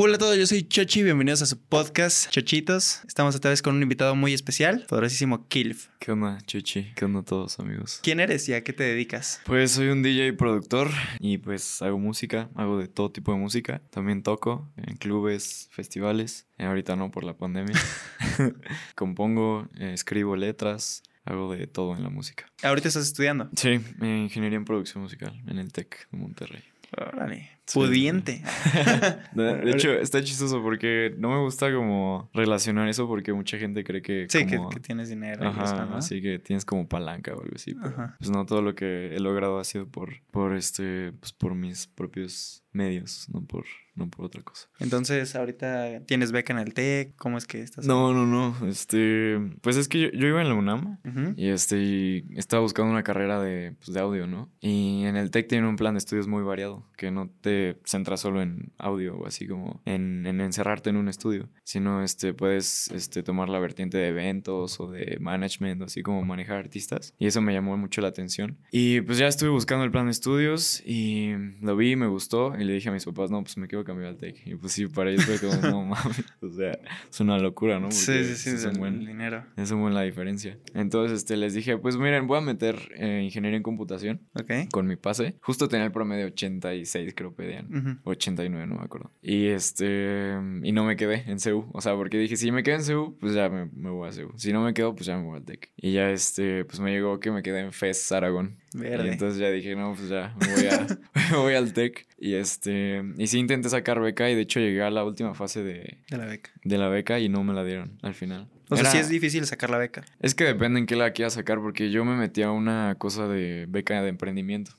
Hola a todos, yo soy Chochi, bienvenidos a su podcast Chochitos. Estamos esta vez con un invitado muy especial, poderosísimo Kilf. ¿Qué onda, Chochi? ¿Qué onda todos, amigos? ¿Quién eres y a qué te dedicas? Pues soy un DJ productor y pues hago música, hago de todo tipo de música. También toco en clubes, festivales. Eh, ahorita no por la pandemia. Compongo, eh, escribo letras, hago de todo en la música. ¿Ahorita estás estudiando? Sí, eh, ingeniería en producción musical en el TEC de Monterrey. Órale. Pudiente. De hecho, está chistoso porque no me gusta como relacionar eso porque mucha gente cree que... Sí, como- que, que tienes dinero. y Ajá, eso, ¿no? así que tienes como palanca o algo así. pero, Ajá. Pues no todo lo que he logrado ha sido por, por este, pues por mis propios medios, no por, no por otra cosa. Entonces, ahorita tienes beca en el TEC, ¿cómo es que estás? No, no, no. Este, pues es que yo, yo iba en la UNAM y este, y estaba buscando una carrera de, pues, de audio, ¿no? Y en el TEC tienen un plan de estudios muy variado, que no te centras solo en audio o así como en, en encerrarte en un estudio, sino este, puedes este, tomar la vertiente de eventos o de management, así como manejar artistas. Y eso me llamó mucho la atención. Y pues ya estuve buscando el plan de estudios y lo vi, me gustó y le dije a mis papás, no, pues me quiero cambiar al TEC. Y pues sí, para ellos fue como, no mames, o sea, es una locura, ¿no? Sí, Porque sí, sí, es un buen, dinero. es un buen la diferencia. Entonces, este, les dije, pues miren, voy a meter eh, ingeniería en computación Ok. con mi pase. Justo tenía el promedio 86, creo pedían. Ujú. 89, no me acuerdo. Y este, y no me quedé en CEU. O sea, porque dije, si me quedo en CEU, pues ya me, me voy a CEU. Si no me quedo, pues ya me voy al TEC. Y ya, este, pues me llegó que me quedé en FES Aragón. Y Verde. entonces ya dije, no, pues ya, me voy, a, me voy al TEC. Y este, y sí intenté sacar beca y de hecho llegué a la última fase de, De la beca. de la beca y no me la dieron al final. O sea, sí es difícil sacar la beca. es que depende en qué la quieras sacar, porque yo me metí a una cosa de beca de emprendimiento.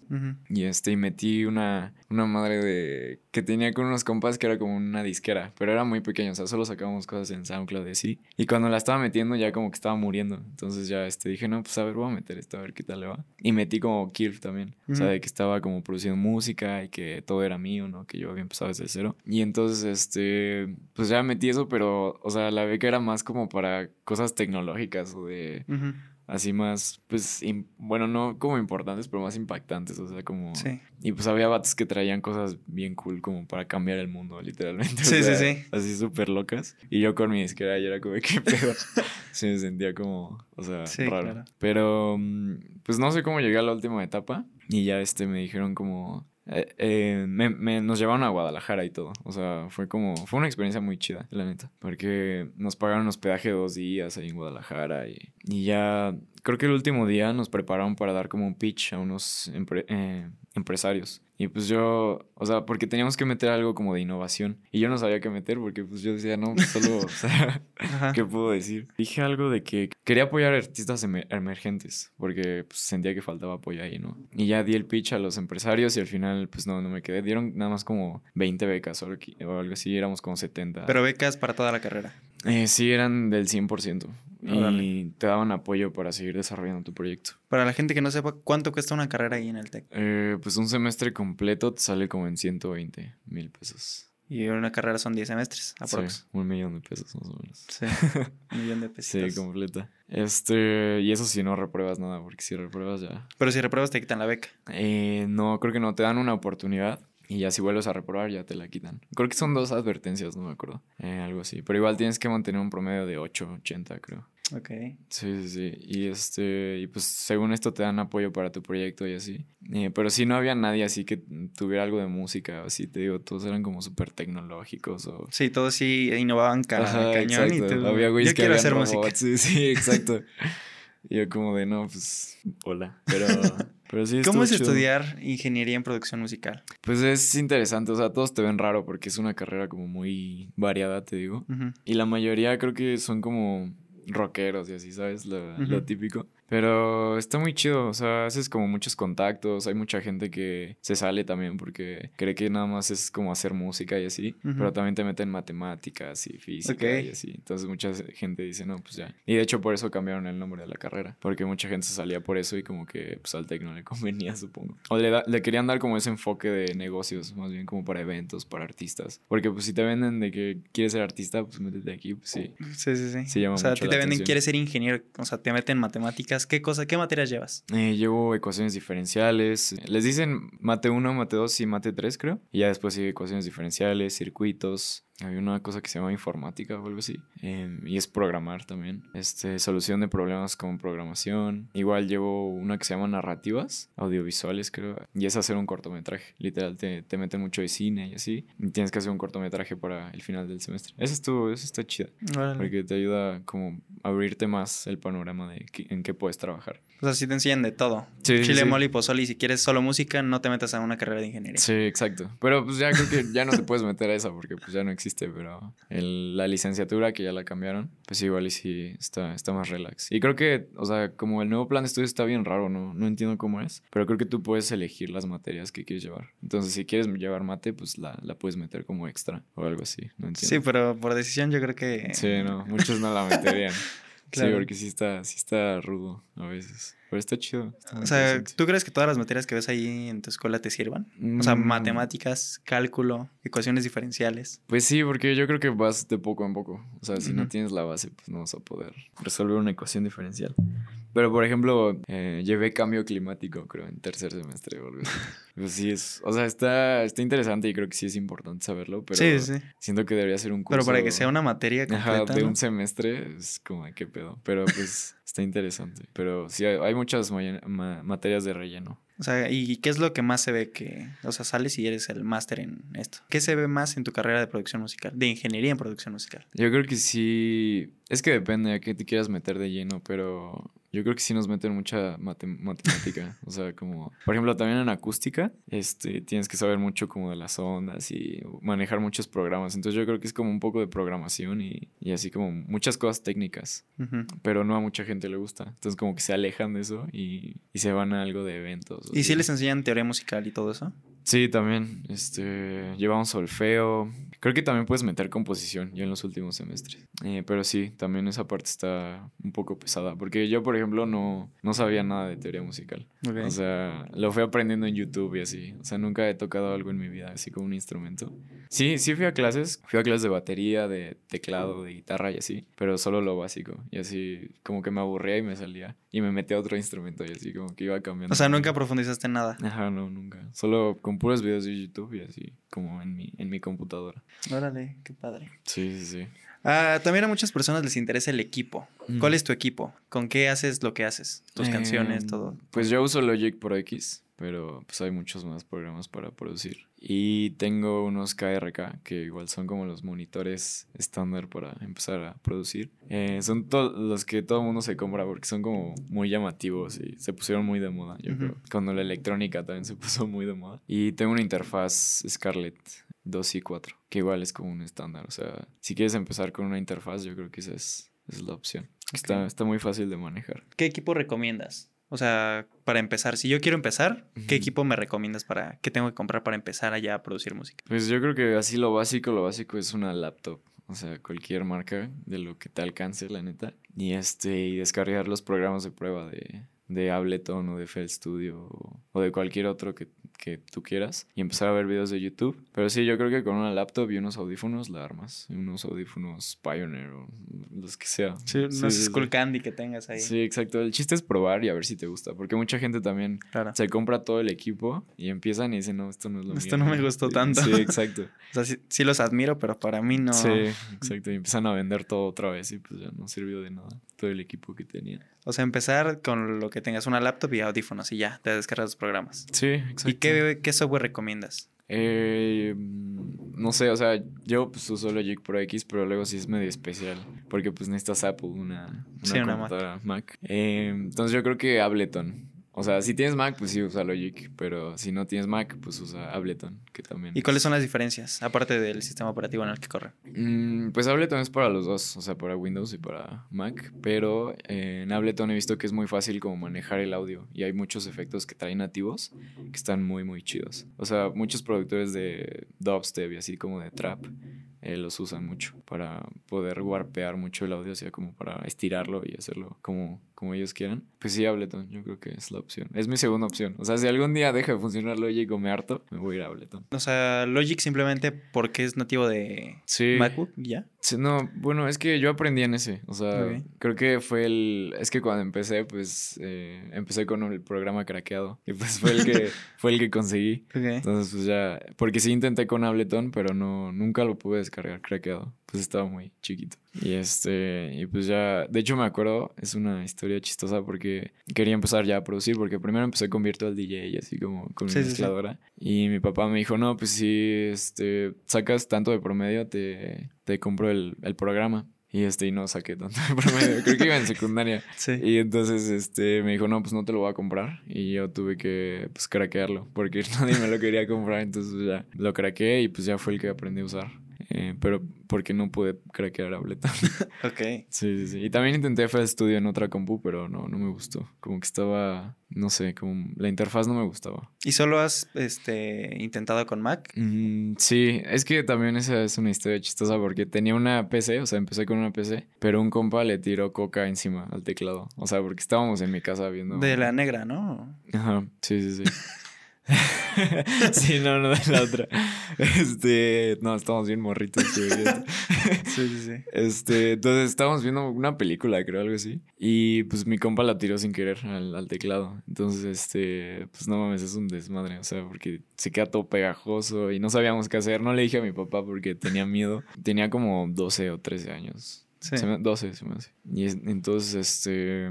Y este, y metí una, una madre de. Que tenía con unos compas que era como una disquera, pero era muy pequeño, o sea, solo sacábamos cosas en SoundCloud y así. Y cuando la estaba metiendo, ya como que estaba muriendo. Entonces ya este, dije, no, pues a ver, voy a meter esto, a ver qué tal le va. Y metí como Kirf también, o sea, de que estaba como produciendo música y que todo era mío, ¿no? Que yo había empezado desde cero. Y entonces, este, pues ya metí eso, pero, o sea, la beca era más como para cosas tecnológicas o de. Así más, pues, bueno, no como importantes, pero más impactantes, o sea, como... Sí. Y pues había vatos que traían cosas bien cool como para cambiar el mundo, literalmente. Sí, sí, sea, sí. Así súper locas. Y yo con mi disquera y era como, ¿qué pedo? sí, me sentía como, o sea, Sí, raro. claro. Pero, mm, pues no sé cómo llegué a la última etapa y ya este me dijeron como... eh, eh, me, me- nos llevaron a Guadalajara y todo. O sea, fue como. Fue una experiencia muy chida, la neta. Porque nos pagaron hospedaje dos días ahí en Guadalajara. Y, y ya. Creo que el último día nos prepararon para dar como un pitch a unos empre- eh, empresarios. Y pues yo. O sea, porque teníamos que meter algo como de innovación. Y yo no sabía qué meter porque pues yo decía, no, pues solo. o sea. ¿Qué puedo decir? Dije algo de que quería apoyar a artistas emer- emergentes, porque pues, sentía que faltaba apoyo ahí, ¿no? Y ya di el pitch a los empresarios y al final, pues no, no me quedé. Dieron nada más como 20 becas o algo aquí- o algo así, éramos como 70. Pero becas para toda la carrera. Eh, sí, eran del 100%. Y te daban apoyo para seguir desarrollando tu proyecto. Para la gente que no sepa, ¿cuánto cuesta una carrera ahí en el TEC? Eh, pues un semestre completo te sale como en 120 mil pesos. Y una carrera son 10 semestres, aprox. Sí, un millón de pesos más o menos. Sí. Un millón de Sí, pesitos. completa. Este, y eso si no repruebas nada, porque si repruebas ya Pero si repruebas te quitan la beca. Eh, no, creo que no. Te dan una oportunidad y ya si vuelves a reprobar ya te la quitan. Creo que son dos advertencias, no me acuerdo. Eh, algo así. Pero igual tienes que mantener un promedio de 8, 80, creo. Ok. Sí, sí, sí. Y este, y pues según esto te dan apoyo para tu proyecto y así. Eh, pero sí no había nadie así que tuviera algo de música, así te digo, todos eran como súper tecnológicos o... Sí, todos sí innovaban ca Ajá, cañón y tú. Había güeyes Yo que quiero hacer robots. música. Sí, sí, exacto. y yo como de, no, pues, hola. Pero, pero sí ¿Cómo es chido. estudiar ingeniería en producción musical? Pues es interesante, o sea, todos te ven raro porque es una carrera como muy variada, te digo. Y la mayoría creo que son como rockeros y así, ¿sabes? Lo, lo típico. Pero está muy chido, o sea, haces como muchos contactos, hay mucha gente que se sale también porque cree que nada más es como hacer música y así, pero también te meten matemáticas y física y así. Entonces mucha gente dice, no, pues ya. Y de hecho por eso cambiaron el nombre de la carrera, porque mucha gente se salía por eso y como que pues al Tec no le convenía, supongo. O le, da- le querían dar como ese enfoque de negocios, más bien como para eventos, para artistas. Porque pues si te venden de que quieres ser artista, pues métete aquí, pues sí. Sí, sí, sí. Sí llama o sea, a ti te venden, atención. quieres ser ingeniero, o sea, te meten matemáticas. ¿Qué cosa, qué materias llevas? Eh, llevo ecuaciones diferenciales. Les dicen mate 1, mate 2 y mate 3, creo. Y ya después sigue ecuaciones diferenciales, circuitos, había una cosa que se llama informática o algo así. em, y es programar también. Este, solución de problemas como programación. Igual llevo una que se llama narrativas, audiovisuales creo. Y es hacer un cortometraje. Literal, te, te meten mucho de cine y así. Y tienes que hacer un cortometraje para el final del semestre. Eso estuvo, eso está chido. Órale. Porque te ayuda como a abrirte más el panorama de en qué puedes trabajar. O sea, sí te enseñan de todo. Sí, sí, Chile, sí. mole y pozole. Y si quieres solo música, no te metas a una carrera de ingeniería. Sí, exacto. Pero pues ya creo que ya no te puedes meter a esa porque pues ya no existe, pero el- la licenciatura que ya la cambiaron, pues igual y sí está, está más relax. Y creo que, o sea, como el nuevo plan de estudio está bien raro, ¿no? No entiendo cómo es, pero creo que tú puedes elegir las materias que quieres llevar. Entonces, si quieres llevar mate, pues la, la puedes meter como extra o algo así, no entiendo. Sí, pero por decisión yo creo que... Sí, no, muchos no la meterían. Claro. Sí, porque sí está, sí está rudo a veces. Pero está chido. está O sea. ¿tú crees que todas las materias que ves ahí en tu escuela te sirvan? O sea, Mm. matemáticas, cálculo, ecuaciones diferenciales. Pues sí, porque yo creo que vas de poco en poco. O sea, si no tienes la base, pues no vas a poder resolver una ecuación diferencial. Pero, por ejemplo, eh, llevé cambio climático, creo, en tercer semestre así. Pues sí, es... O sea, está, está interesante y creo que sí es importante saberlo, pero sí, sí. siento que debería ser un curso... Pero para que sea una materia Ajá, completa, de ¿no? un semestre es como de qué pedo. Pero pues está interesante. Pero sí, hay, hay muchas ma- ma- materias de relleno. O sea, ¿y qué es lo que más se ve que... O sea, sales y eres el máster en esto. ¿Qué se ve más en tu carrera de producción musical? De ingeniería en producción musical. Yo creo que sí. Es que depende a qué te quieras meter de lleno, pero yo creo que sí nos meten mucha mate- matemática. o sea, como. Por ejemplo, también en acústica, este, tienes que saber mucho como de las ondas y manejar muchos programas. Entonces yo creo que es como un poco de programación y, y así como muchas cosas técnicas. Pero no a mucha gente le gusta. Entonces como que se alejan de eso y, y se van a algo de eventos. ¿Y si les enseñan teoría musical y todo eso? Sí, también. Este, llevamos solfeo. Creo que también puedes meter composición ya en los últimos semestres. Eh, pero sí, también esa parte está un poco pesada. Porque yo, por ejemplo, no, no sabía nada de teoría musical. Ok. O sea, lo fui aprendiendo en YouTube y así. O sea, nunca he tocado algo en mi vida, así como un instrumento. Sí, sí fui a clases. Fui a clases de batería, de teclado, de guitarra y así. Pero solo lo básico. Y así, como que me aburría y me salía. Y me metí a otro instrumento y así, como que iba cambiando. o sea, nunca profundizaste en nada. Ajá, no, nunca. Solo con puros videos de YouTube y así, como en mi, en mi computadora. Órale, qué padre. Sí, sí, sí. Ah, también a muchas personas les interesa el equipo. Mm. ¿Cuál es tu equipo? ¿Con qué haces lo que haces? Tus Eh, canciones, todo. Pues yo uso Logic Pro X, pero pues hay muchos más programas para producir. Y tengo unos KRK, que igual son como los monitores estándar para empezar a producir. Eh, son los que todo el mundo se compra porque son como muy llamativos y se pusieron muy de moda, yo creo. Cuando la electrónica también se puso muy de moda. Y tengo una interfaz Scarlett 2 y 4, que igual es como un estándar. O sea, si quieres empezar con una interfaz, yo creo que esa es, esa es la opción. Está, está muy fácil de manejar. ¿Qué equipo recomiendas? O sea, para empezar, si yo quiero empezar, ¿qué equipo me recomiendas para qué tengo que comprar para empezar allá a producir música? Pues yo creo que así lo básico, lo básico es una laptop. O sea, cualquier marca de lo que te alcance, la neta. Y este, y descargar los programas de prueba de, de Ableton o de FL Studio o, o de cualquier otro que, que tú quieras. Y empezar a ver videos de YouTube. Pero sí, yo creo que con una laptop y unos audífonos la armas. Unos audífonos Pioneer o los que sea. Sí, no Sí, es sí. Skull Candy que tengas ahí. Sí, exacto. El chiste es probar y a ver si te gusta. Porque mucha gente también Claro. se compra todo el equipo y empiezan y dicen, no, esto no es lo Esto mío". no me gustó tanto. Sí, exacto. O sea, sí, sí los admiro, pero para mí no. Sí, exacto. Y empiezan a vender todo otra vez y pues ya no sirvió de nada todo el equipo que tenía. O sea, empezar con lo que tengas una laptop y audífonos y ya, te descargas los programas. Sí, exacto. ¿Y qué, qué software recomiendas? Eh, mm, no sé, o sea, yo pues uso Logic Pro X, pero luego sí es medio especial. Porque pues necesitas Apple, una, una Sí, una Mac. Eh, entonces yo creo que Ableton. O sea, si tienes Mac, pues sí usa Logic. Pero si no tienes Mac, pues usa Ableton, que también. ¿Y cuáles es- son las diferencias? Aparte del sistema operativo en el que corre. Mm, pues Ableton es para los dos, o sea, para Windows y para Mac, pero eh, en Ableton he visto que es muy fácil como manejar el audio y hay muchos efectos que traen nativos que están muy, muy chidos. O sea, muchos productores de dubstep y así como de trap eh, los usan mucho para poder warpear mucho el audio, o sea, como para estirarlo y hacerlo como, como ellos quieran. Pues sí, Ableton, yo creo que es la opción. Es mi segunda opción. O sea, si algún día deja de funcionar Logic o me harto, me voy a ir a Ableton. O sea, Logic simplemente porque es nativo de Sí. MacBook, ¿ya? Sí, no, bueno, es que yo aprendí en ese. O sea, creo que fue el. Es que cuando empecé, pues eh, empecé con el programa craqueado. Y pues fue el que, fue el que conseguí. Ok. Entonces, pues ya. Porque sí intenté con Ableton, pero no, nunca lo pude descargar craqueado. Pues estaba muy chiquito. Y este, y pues ya, de hecho me acuerdo, es una historia chistosa porque quería empezar ya a producir, porque primero empecé con Virtual DJ y así como con mi Sí, sí, sí. mezcladora. Y mi papá me dijo, no, pues si este, sacas tanto de promedio, te, te compro el, el programa. Y este, y no saqué tanto de promedio, creo que iba en secundaria. Sí. Y entonces este, me dijo, no, pues no te lo voy a comprar. Y yo tuve que, pues, craquearlo, porque nadie me lo quería comprar. Entonces ya lo craqueé y pues ya fue el que aprendí a usar. Eh, pero porque no pude craquear Ableton. Ok. sí, sí, sí. Y también intenté FL Studio en otra compu, pero no, no me gustó. Como que estaba, no sé, como la interfaz no me gustaba. ¿Y solo has este, intentado con Mac? Mm, sí, es que también esa es una historia chistosa porque tenía una PC, o sea, empecé con una PC, pero un compa le tiró coca encima al teclado. O sea, porque estábamos en mi casa viendo... De la negra, ¿no? Ajá, sí, sí, sí. sí, no, no de la otra. Este, no, estamos bien morritos. Sí, sí, sí. Este, entonces estábamos viendo una película, creo, algo así. Y pues mi compa la tiró sin querer al, al teclado. Entonces, este, pues no mames, es un desmadre. O sea, porque se queda todo pegajoso y no sabíamos qué hacer. No le dije a mi papá porque tenía miedo. Tenía como 12 o 13 años. Sí. Se me- 12 se me hace. Y es- entonces, este,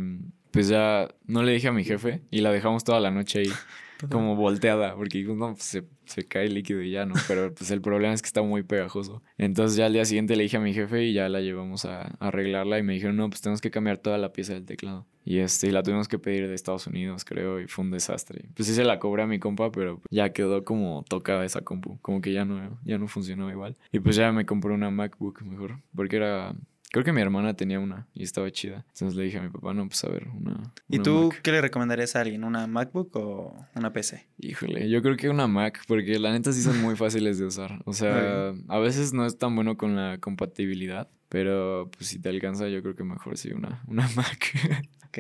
pues ya no le dije a mi jefe y la dejamos toda la noche ahí como volteada, porque no, pues se, se cae líquido y ya, ¿no? Pero pues el problema es que está muy pegajoso. Entonces ya al día siguiente le dije a mi jefe y ya la llevamos a, arreglarla y me dijeron, no, pues tenemos que cambiar toda la pieza del teclado. Y este, la tuvimos que pedir de Estados Unidos, creo, y fue un desastre. Pues sí se la cobré a mi compa, pero ya quedó como tocada esa compu, como que ya no, ya no funcionó igual. Y pues ya me compré una MacBook mejor, porque era... Creo que mi hermana tenía una y estaba chida. Entonces le dije a mi papá, no, pues a ver, una... ¿Y tú Mac". qué le recomendarías a alguien? ¿Una MacBook o una PC? Híjole, yo creo que una Mac, porque la neta sí son muy fáciles de usar. O sea, a veces no es tan bueno con la compatibilidad, pero pues si te alcanza, yo creo que mejor sí una, una Mac. Ok.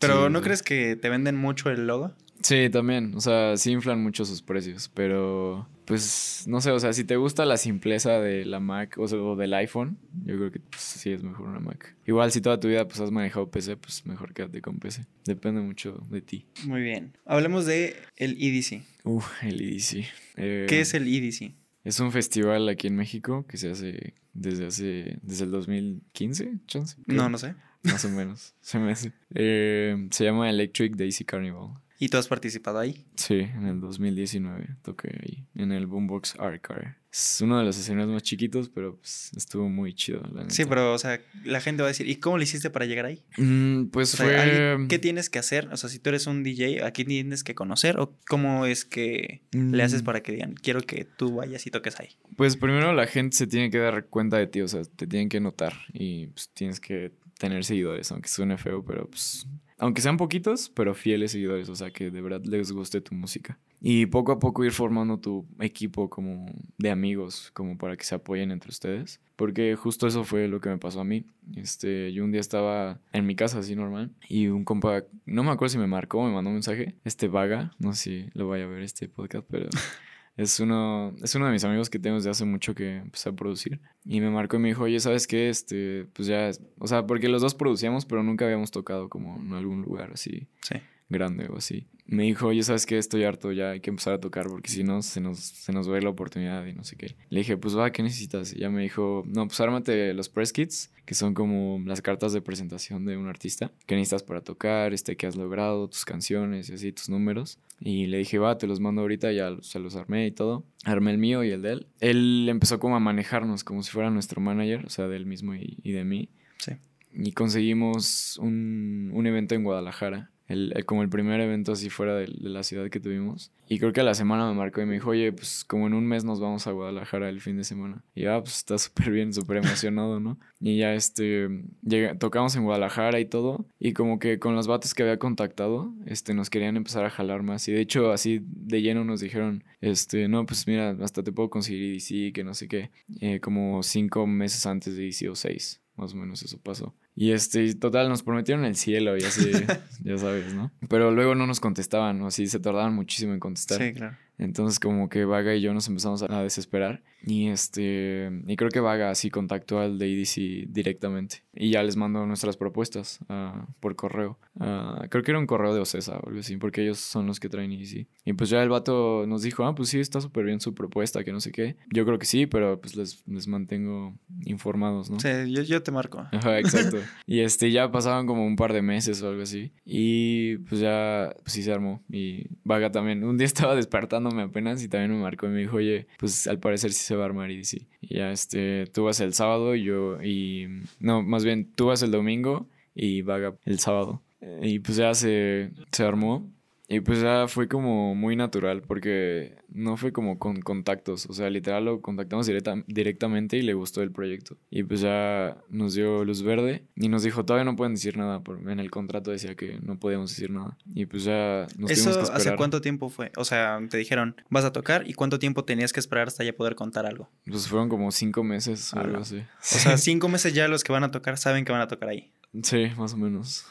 Pero Sí, ¿no sí. crees que te venden mucho el logo? Sí, también, o sea, sí inflan mucho sus precios, pero pues no sé, o sea, si te gusta la simpleza de la Mac o, sea, o del iPhone, yo creo que pues, sí es mejor una Mac. Igual si toda tu vida pues has manejado PC, pues mejor quédate con PC. Depende mucho de ti. Muy bien. Hablemos de el EDC. Uf, el EDC. Eh, ¿Qué es el EDC? Es un festival aquí en México que se hace desde hace desde el 2015, chance. No, no sé. Más o menos, se me hace. Eh, se llama Electric Daisy Carnival. ¿Y tú has participado ahí? Sí, en el 2019 toqué ahí, en el Boombox Art Car. Es uno de los escenarios más chiquitos, pero pues, estuvo muy chido, la Sí, pero, o sea, la gente va a decir, ¿y cómo le hiciste para llegar ahí? Mm, pues O fue... alguien- ¿qué tienes que hacer? O sea, si tú eres un DJ, ¿a quién tienes que conocer? ¿O cómo es que le haces Mm. para que digan, quiero que tú vayas y toques ahí? Pues primero la gente se tiene que dar cuenta de ti, o sea, te tienen que notar y pues, tienes que tener seguidores, aunque suene feo, pero pues, aunque sean poquitos, pero fieles seguidores, o sea, que de verdad les guste tu música. Y poco a poco ir formando tu equipo como de amigos, como para que se apoyen entre ustedes, porque justo eso fue lo que me pasó a mí. Este, yo un día estaba en mi casa así normal y un compa, no me acuerdo si me marcó, me mandó un mensaje, este vaga, no sé si lo vaya a ver este podcast, pero es uno, es uno de mis amigos que tengo desde hace mucho que empecé a producir. Y me marcó y me dijo, oye, ¿sabes qué? Este, pues ya, o sea, porque los dos producíamos, pero nunca habíamos tocado como en algún lugar así Sí. Grande o así. Me dijo, oye, ¿sabes qué? Estoy harto, ya hay que empezar a tocar porque si no, se nos, se nos ir la oportunidad y no sé qué. Le dije, pues va, ¿qué necesitas? Y ya me dijo, no, pues ármate los press kits, que son como las cartas de presentación de un artista. ¿Qué necesitas para tocar? Este, ¿Qué has logrado? Tus canciones y así, tus números. Y le dije, va, te los mando ahorita, ya se los armé y todo. Armé el mío y el de él. Él empezó como a manejarnos como si fuera nuestro manager, o sea, de él mismo y, y de mí. Sí. Y conseguimos un, un evento en Guadalajara. El, como el primer evento así fuera de, la ciudad que tuvimos. Y creo que a la semana me marcó y me dijo, oye, pues como en un mes nos vamos a Guadalajara el fin de semana. Y ya, pues está súper bien, súper emocionado, ¿no? Y ya este, llega- tocamos en Guadalajara y todo. Y como que con los vatos que había contactado, este, nos querían empezar a jalar más. Y de hecho, así de lleno nos dijeron, este, no, pues mira, hasta te puedo conseguir EDC, que no sé qué. Eh, como cinco meses antes de EDC o seis, más o menos eso pasó. Y este, total, nos prometieron el cielo y así, ya sabes, ¿no? Pero luego no nos contestaban, o así se tardaban muchísimo en contestar. Sí, claro. Entonces como que Vaga y yo nos empezamos a desesperar y este y creo que Vaga así contactó al de EDC directamente y ya les mandó nuestras propuestas uh, por correo. Uh, creo que era un correo de Ocesa o algo así porque ellos son los que traen EDC. Y pues ya el vato nos dijo, ah, pues sí, está súper bien su propuesta, que no sé qué. Yo creo que sí, pero pues les, les mantengo informados, ¿no? Sí, yo, yo te marco. Ajá, exacto. Y este ya pasaban como un par de meses o algo así y pues ya pues sí se armó y Vaga también. Un día estaba despertando apenas y también me marcó y me dijo, oye, pues al parecer sí se va a armar y sí. Ya, este, tú vas el sábado y yo, y, no, más bien, tú vas el domingo y Vaga el sábado. Y pues ya se, se armó y pues ya fue como muy natural porque no fue como con contactos, o sea, literal lo contactamos directa, directamente y le gustó el proyecto. Y pues ya nos dio luz verde y nos dijo, todavía no pueden decir nada, porque en el contrato decía que no podíamos decir nada. Y pues ya nos ¿Eso que hace cuánto tiempo fue? O sea, te dijeron, vas a tocar y cuánto tiempo tenías que esperar hasta ya poder contar algo. Pues fueron como cinco meses o algo así. O sea, cinco meses ya los que van a tocar saben que van a tocar ahí. Sí, más o menos.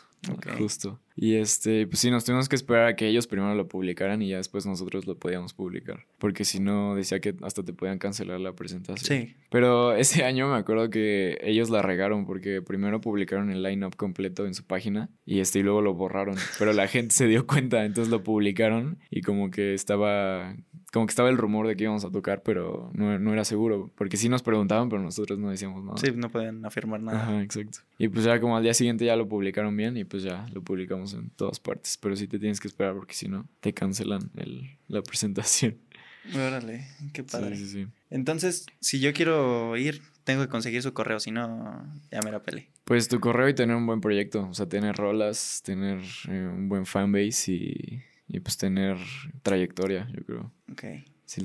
Justo. Y este, pues sí, nos tuvimos que esperar a que ellos primero lo publicaran y ya después nosotros lo podíamos publicar. Porque si no, decía que hasta te podían cancelar la presentación. Sí. Pero ese año me acuerdo que ellos la regaron porque primero publicaron el line-up completo en su página y este, y luego lo borraron. Pero la gente se dio cuenta, entonces lo publicaron y como que estaba como que estaba el rumor de que íbamos a tocar, pero no, no, era seguro. Porque sí nos preguntaban, pero nosotros no decíamos nada. Sí, no podían afirmar nada. Ajá, exacto. Y pues ya como al día siguiente ya lo publicaron bien y pues ya lo publicamos en todas partes. Pero sí te tienes que esperar porque si no, te cancelan el, la presentación. Órale, qué padre. Sí, sí, sí. Entonces, si yo quiero ir, tengo que conseguir su correo, si no, ya me la pele. Pues tu correo y tener un buen proyecto. O sea, tener rolas, tener eh, un buen fanbase y y pues tener trayectoria, yo creo. Ok.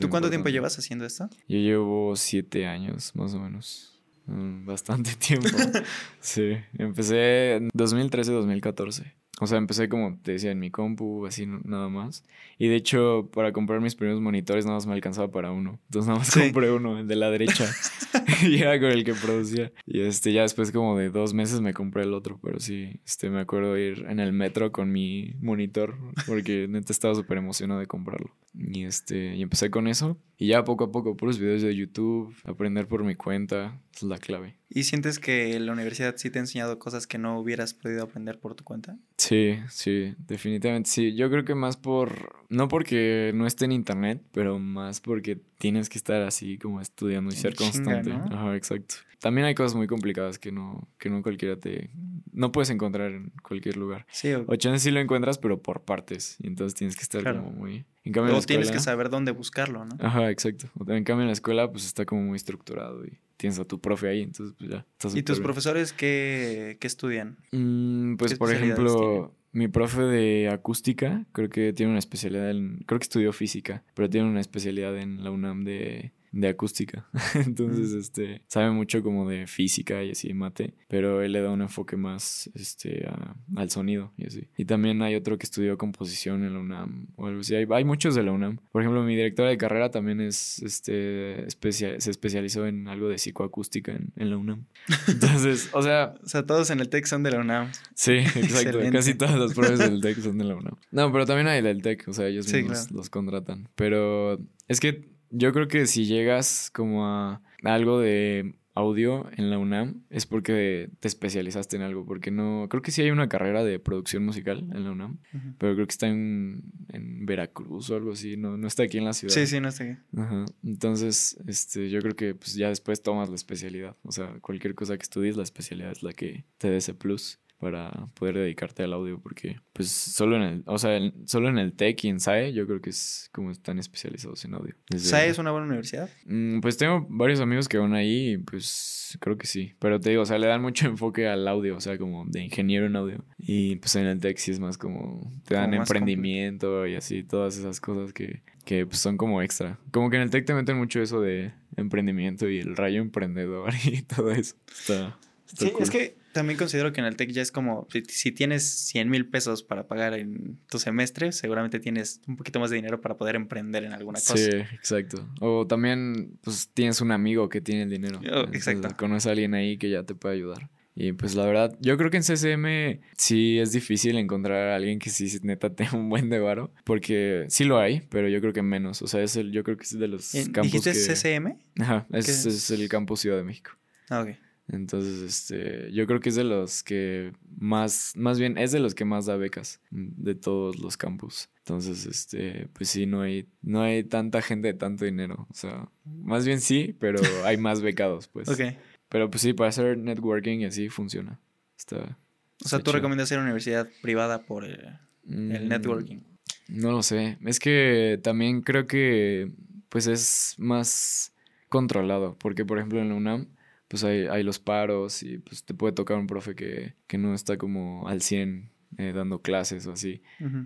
¿Tú cuánto tiempo llevas haciendo esto? Yo llevo siete años, más o menos. Mm, bastante tiempo. sí, empecé en 2013-2014. O sea, empecé como te decía en mi compu, así nada más. Y de hecho, para comprar mis primeros monitores nada más me alcanzaba para uno. Entonces nada más compré uno, el de la derecha. y era con el que producía. Y este, ya después como de dos meses me compré el otro. Pero sí, este, me acuerdo ir en el metro con mi monitor. Porque neta estaba súper emocionado de comprarlo. Y este, y empecé con eso. Y ya poco a poco, puros videos de YouTube, aprender por mi cuenta, es la clave. ¿Y sientes que la universidad sí te ha enseñado cosas que no hubieras podido aprender por tu cuenta? Sí, sí, definitivamente sí. Yo creo que más por, no porque no esté en internet, pero más porque tienes que estar así como estudiando y ser constante. Ajá, exacto. También hay cosas muy complicadas que no, que no cualquiera te, no puedes encontrar en cualquier lugar. Sí. O, o sí lo encuentras, pero por partes. Y entonces tienes que estar como muy... En cambio, o tienes que saber dónde buscarlo, ¿no? Ajá, exacto. En cambio, en la escuela, pues está como muy estructurado y tienes a tu profe ahí, entonces pues ya. ¿Y tus profesores qué, qué estudian? Mm, pues, por ejemplo, mi profe de acústica, creo que tiene una especialidad en. Creo que estudió física, pero tiene una especialidad en la UNAM de de acústica. Entonces, este, sabe mucho como de física y así, mate, pero él le da un enfoque más, este, al sonido y así. Y también hay otro que estudió composición en la UNAM o algo así. Hay, hay muchos de la UNAM. Por ejemplo, mi directora de carrera también es, este, se especializó en algo de psicoacústica en, en la UNAM. Entonces, o sea... o sea, todos en el TEC son de la UNAM. Sí, exacto. Casi todas las pruebas del TEC son de la UNAM. No, pero también hay del TEC, o sea, ellos mismos los contratan. Pero es que yo creo que si llegas como a algo de audio en la UNAM es porque te especializaste en algo, porque no, creo que sí hay una carrera de producción musical en la UNAM, pero creo que está en, en, Veracruz o algo así, no, no está aquí en la ciudad. Sí, sí, no está aquí. Ajá. Entonces, este, yo creo que pues ya después tomas la especialidad, o sea, cualquier cosa que estudies, la especialidad es la que te dé ese plus para poder dedicarte al audio porque pues solo en el, o sea, solo en el TEC y en SAE yo creo que es como están especializados en audio. ¿SAE es una buena universidad? Mm, pues tengo varios amigos que van ahí y pues creo que sí, pero te digo, o sea, le dan mucho enfoque al audio, o sea, como de ingeniero en audio y pues en el TEC sí es más como te dan emprendimiento y así, todas esas cosas que, que pues, son como extra. Como que en el TEC te meten mucho eso de emprendimiento y el rayo emprendedor y todo eso. Está, sí, es que también considero que en el TEC ya es como, si, tienes 100 mil pesos para pagar en tu semestre, seguramente tienes un poquito más de dinero para poder emprender en alguna cosa. Sí, exacto. O también, pues tienes un amigo que tiene el dinero. Oh, exacto. conoces a alguien ahí que ya te puede ayudar. Y pues la verdad, yo creo que en CCM sí es difícil encontrar a alguien que sí neta tenga un buen de varo, porque sí lo hay, pero yo creo que menos. O sea, es el, yo creo que es de los campus ¿Dijiste CCM? Ajá, es, es? el campus Ciudad de México. Ah, ok. Entonces, este, yo creo que es de los que más, más bien, es de los que más da becas de todos los campus. Entonces, este, pues sí, no hay, no hay tanta gente de tanto dinero. O sea, más bien sí, pero hay más becados, pues. ok. Pero pues sí, para hacer networking y así funciona. Está, o sea, ¿tú recomiendas ir a una universidad privada por el, el mm, networking? No lo sé. Es que también creo que pues es más controlado. Porque, por ejemplo, en la UNAM pues hay, hay los paros y pues te puede tocar un profe que, que no está como al 100 eh, dando clases o así.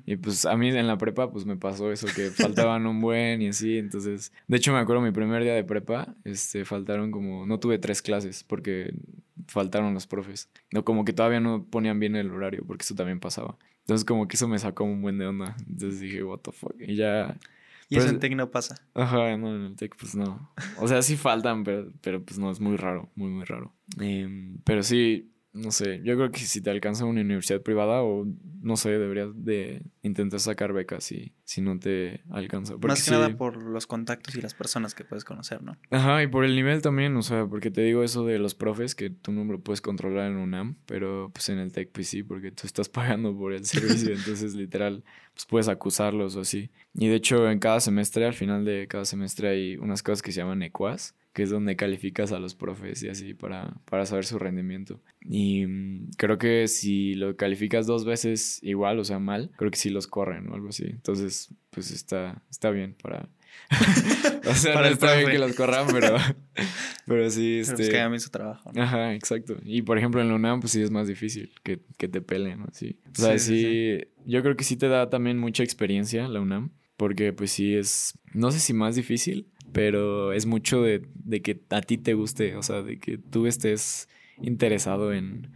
Y pues a mí en la prepa pues me pasó eso, que faltaban un buen y así. Entonces, de hecho me acuerdo mi primer día de prepa, este, faltaron como, no tuve tres clases porque faltaron los profes. No, como que todavía no ponían bien el horario porque eso también pasaba. Entonces como que eso me sacó un buen de onda. Entonces dije, what the fuck. Y ya y eso en Tech no pasa. Ajá, no, en el Tech pues no. O sea, sí faltan, pero, pero pues no, es muy raro, muy, muy raro. Em, pero sí, no sé, yo creo que si te alcanza una universidad privada o no sé, deberías de intentar sacar becas si, si no te alcanza. Más que nada por los contactos y las personas que puedes conocer, ¿no? Ajá, y por el nivel también, o sea, porque te digo eso de los profes que tú no lo puedes controlar en UNAM, pero pues en el Tech pues sí, porque tú estás pagando por el servicio, entonces literal, pues puedes acusarlos o así. Y de hecho en cada semestre, al final de cada semestre hay unas cosas que se llaman ecuas que es donde calificas a los profes y así para, para saber su rendimiento. Y mm, creo que si lo calificas dos veces igual, o sea, mal, creo que sí los corren o algo así. Entonces, pues está, está bien para... o sea, para no está bien que los corran, pero, pero sí, este... Pero que hagan su trabajo. Ajá, exacto. Y por ejemplo en la UNAM, pues sí es más difícil que, que te peleen, ¿no? Sí. O sea, sí, yo creo que sí te da también mucha experiencia la UNAM, porque pues sí es, no sé si más difícil, pero es mucho de, que a ti te guste, o sea, de que tú estés interesado en,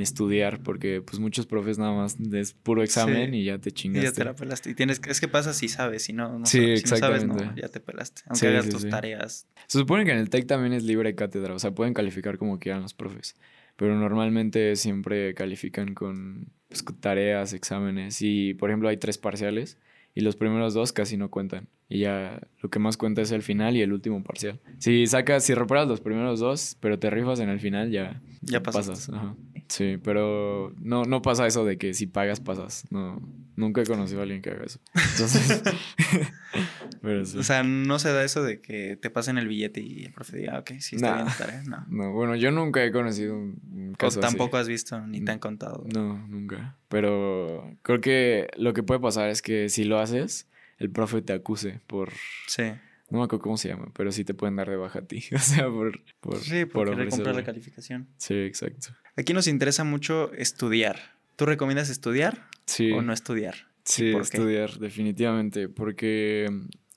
estudiar, porque pues muchos profes nada más es puro examen y ya te chingaste. Y ya te la pelaste. Y tienes, es que pasa si sabes, si no, no sí, Si no sabes, ya te pelaste. Aunque hagas tus tareas. Se supone que en el TEC también es libre cátedra, o sea, pueden calificar como quieran los profes, pero normalmente siempre califican con pues, tareas, exámenes y, por ejemplo, hay tres parciales y los primeros dos casi no cuentan. Y ya lo que más cuenta es el final y el último parcial. Si sacas, si reparas los primeros dos, pero te rifas en el final, ya, ya pasas. Ajá. Sí, pero no, no pasa eso de que si pagas, pasas. No, nunca he conocido a alguien que haga eso. Entonces, pero O sea, no se da eso de que te pasen el billete y el profe diga, ok, sí, está bien tarea. No. no, bueno, yo nunca he conocido un caso O tampoco has visto ni te han contado. No, nunca. Pero creo que lo que puede pasar es que si lo haces, el profe te acuse por... Sí. No me acuerdo cómo se llama, pero sí te pueden dar de baja a ti. O sea, por... por sí, por, por comprar la calificación. Sí, exacto. Aquí nos interesa mucho estudiar. ¿Tú recomiendas estudiar sí. o no estudiar? Sí, estudiar, definitivamente. Porque,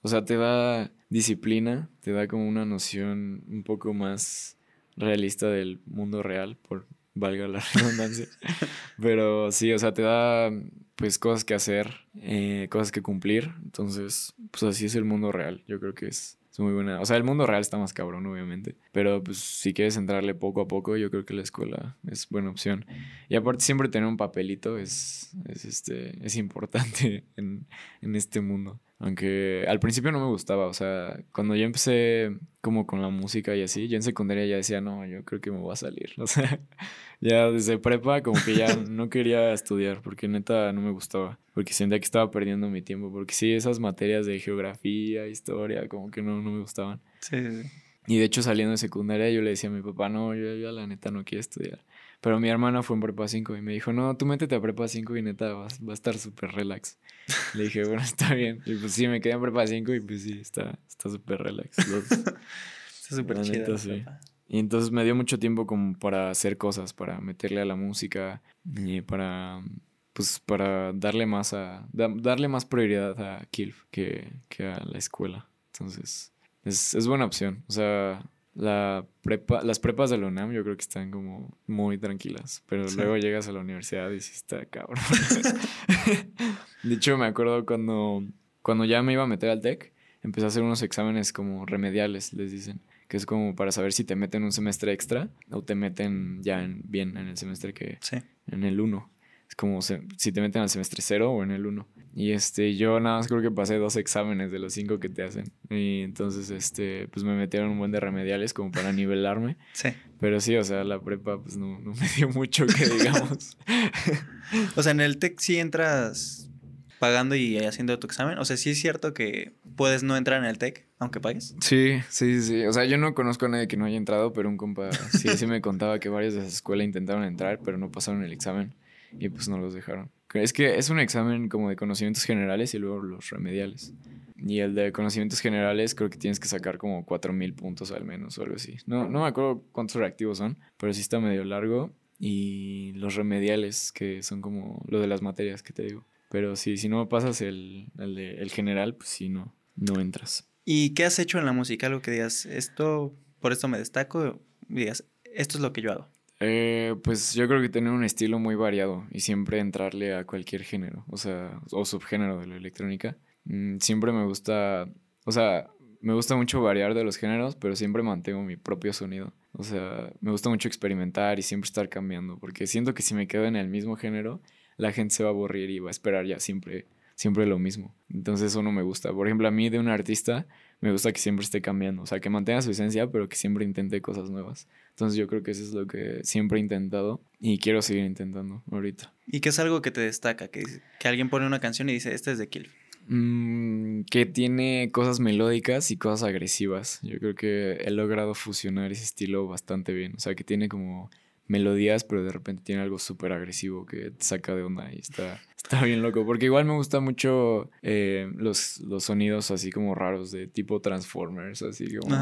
o sea, te da disciplina, te da como una noción un poco más realista del mundo real, por valga la redundancia. Pero sí, o sea, te da pues cosas que hacer, eh, cosas que cumplir. Entonces, pues así es el mundo real. Yo creo que es, es, muy buena. O sea, el mundo real está más cabrón, obviamente. Pero pues si quieres entrarle poco a poco, yo creo que la escuela es buena opción. Y aparte siempre tener un papelito es, es, este, es importante en, en este mundo. Aunque al principio no me gustaba, o sea, cuando yo empecé como con la música y así, yo en secundaria ya decía, no, yo creo que me voy a salir. O sea, ya desde prepa como que ya no quería estudiar porque neta no me gustaba, porque sentía que estaba perdiendo mi tiempo, porque sí, esas materias de geografía, historia, como que no, no me gustaban. Sí, sí, sí. Y de hecho saliendo de secundaria yo le decía a mi papá, no, yo ya la neta no quiero estudiar. Pero mi hermana fue en prepa 5 y me dijo, no, tú métete a prepa 5 y neta va a estar súper relax. Le dije, bueno, está bien. Y pues sí, me quedé en prepa 5 y pues sí, está súper relax. está súper chido. Y entonces me dio mucho tiempo como para hacer cosas, para meterle a la música y para pues para darle más a darle más prioridad a Kilf que, que a la escuela. Entonces, es, es buena opción. O sea, la prepa, las prepas de la UNAM yo creo que están como muy tranquilas, pero luego llegas a la universidad y sí está cabrón. de hecho, me acuerdo cuando, cuando ya me iba a meter al TEC, empecé a hacer unos exámenes como remediales, les dicen, que es como para saber si te meten un semestre extra o te meten ya en, bien en el semestre que... Sí. En el 1. Es como si te meten al semestre 0 o en el 1. Y este, yo nada más creo que pasé dos exámenes de los cinco que te hacen. Y entonces, este, pues me metieron un buen de remediales como para nivelarme. Sí. Pero sí, o sea, la prepa pues no, no me dio mucho que digamos. o sea, en el TEC sí entras pagando y haciendo tu examen. O sea, sí es cierto que puedes no entrar en el TEC, aunque pagues. Sí, sí, sí. O sea, yo no conozco a nadie que no haya entrado, pero un compa sí, sí me contaba que varios de esa escuela intentaron entrar, pero no pasaron el examen y pues no los dejaron. Es que es un examen como de conocimientos generales y luego los remediales. Y el de conocimientos generales creo que tienes que sacar como 4000 puntos al menos o algo así. No, no me acuerdo cuántos reactivos son, pero sí está medio largo. Y los remediales, que son como lo de las materias que te digo. Pero sí, si no pasas el, el, de, el general, pues sí, no, no entras. ¿Y qué has hecho en la música? Algo que digas, esto, por esto me destaco, digas, esto es lo que yo hago. Eh, pues yo creo que tener un estilo muy variado y siempre entrarle a cualquier género, o sea, o subgénero de la electrónica. Mm, siempre me gusta, o sea, me gusta mucho variar de los géneros, pero siempre mantengo mi propio sonido. O sea, me gusta mucho experimentar y siempre estar cambiando, porque siento que si me quedo en el mismo género, la gente se va a aburrir y va a esperar ya siempre, siempre lo mismo. Entonces eso no me gusta. Por ejemplo, a mí de un artista me gusta que siempre esté cambiando, o sea, que mantenga su esencia, pero que siempre intente cosas nuevas. Entonces yo creo que eso es lo que siempre he intentado y quiero seguir intentando ahorita. ¿Y qué es algo que te destaca? Que, que alguien pone una canción y dice, este es de Kill. Mm, que tiene cosas melódicas y cosas agresivas. Yo creo que he logrado fusionar ese estilo bastante bien. O sea, que tiene como melodías, pero de repente tiene algo súper agresivo que te saca de onda y está, está bien loco. Porque igual me gusta mucho eh, los, los sonidos así como raros de tipo Transformers, así como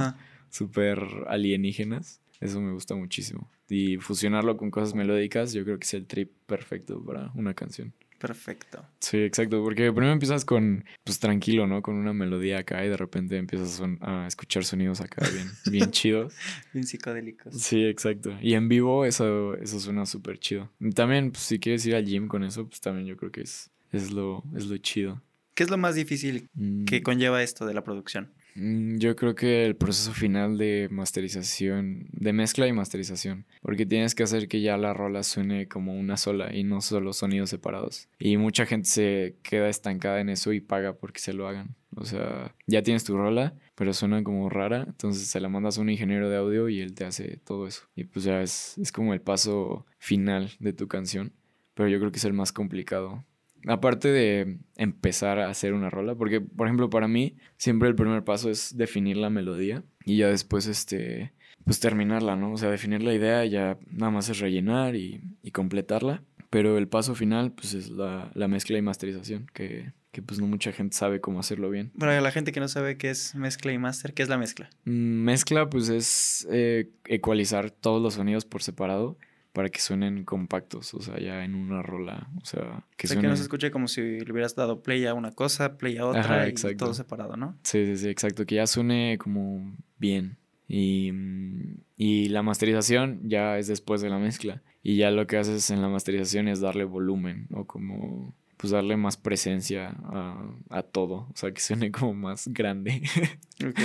súper alienígenas. Eso me gusta muchísimo. Y fusionarlo con cosas melódicas, yo creo que es el trip perfecto para una canción. Perfecto. Sí, exacto, porque primero empiezas con, pues tranquilo, ¿no? Con una melodía acá y de repente empiezas a, escuchar sonidos acá bien, bien chidos. Bien psicodélicos. Sí, exacto. Y en vivo eso, eso suena súper chido. También, pues, si quieres ir al gym con eso, pues también yo creo que es, es, lo, es lo chido. ¿Qué es lo más difícil que mm. conlleva esto de la producción? Mm, yo creo que el proceso final de masterización, de mezcla y masterización, porque tienes que hacer que ya la rola suene como una sola y no solo sonidos separados. Y mucha gente se queda estancada en eso y paga porque se lo hagan. O sea, ya tienes tu rola, pero suena como rara, entonces se la mandas a un ingeniero de audio y él te hace todo eso. Y pues ya es, es como el paso final de tu canción, pero yo creo que es el más complicado aparte de empezar a hacer una rola, porque por ejemplo para mí siempre el primer paso es definir la melodía y ya después este pues terminarla, ¿no? O sea, definir la idea ya nada más es rellenar y, completarla, pero el paso final pues es la, mezcla y masterización, que, que, pues no mucha gente sabe cómo hacerlo bien. Para la gente que no sabe qué es mezcla y master, ¿qué es la mezcla? Mm, mezcla pues es eh, ecualizar todos los sonidos por separado para que suenen compactos, o sea, ya en una rola, o sea, que, o que no se escuche como si le hubieras dado play a una cosa, play a otra y todo separado, ¿no? Sí, sí, sí, exacto, que ya suene como bien. Y, y la masterización ya es después de la mezcla. Y ya lo que haces en la masterización es darle volumen o como pues darle más presencia a, todo, o sea, que suene como más grande. Ok.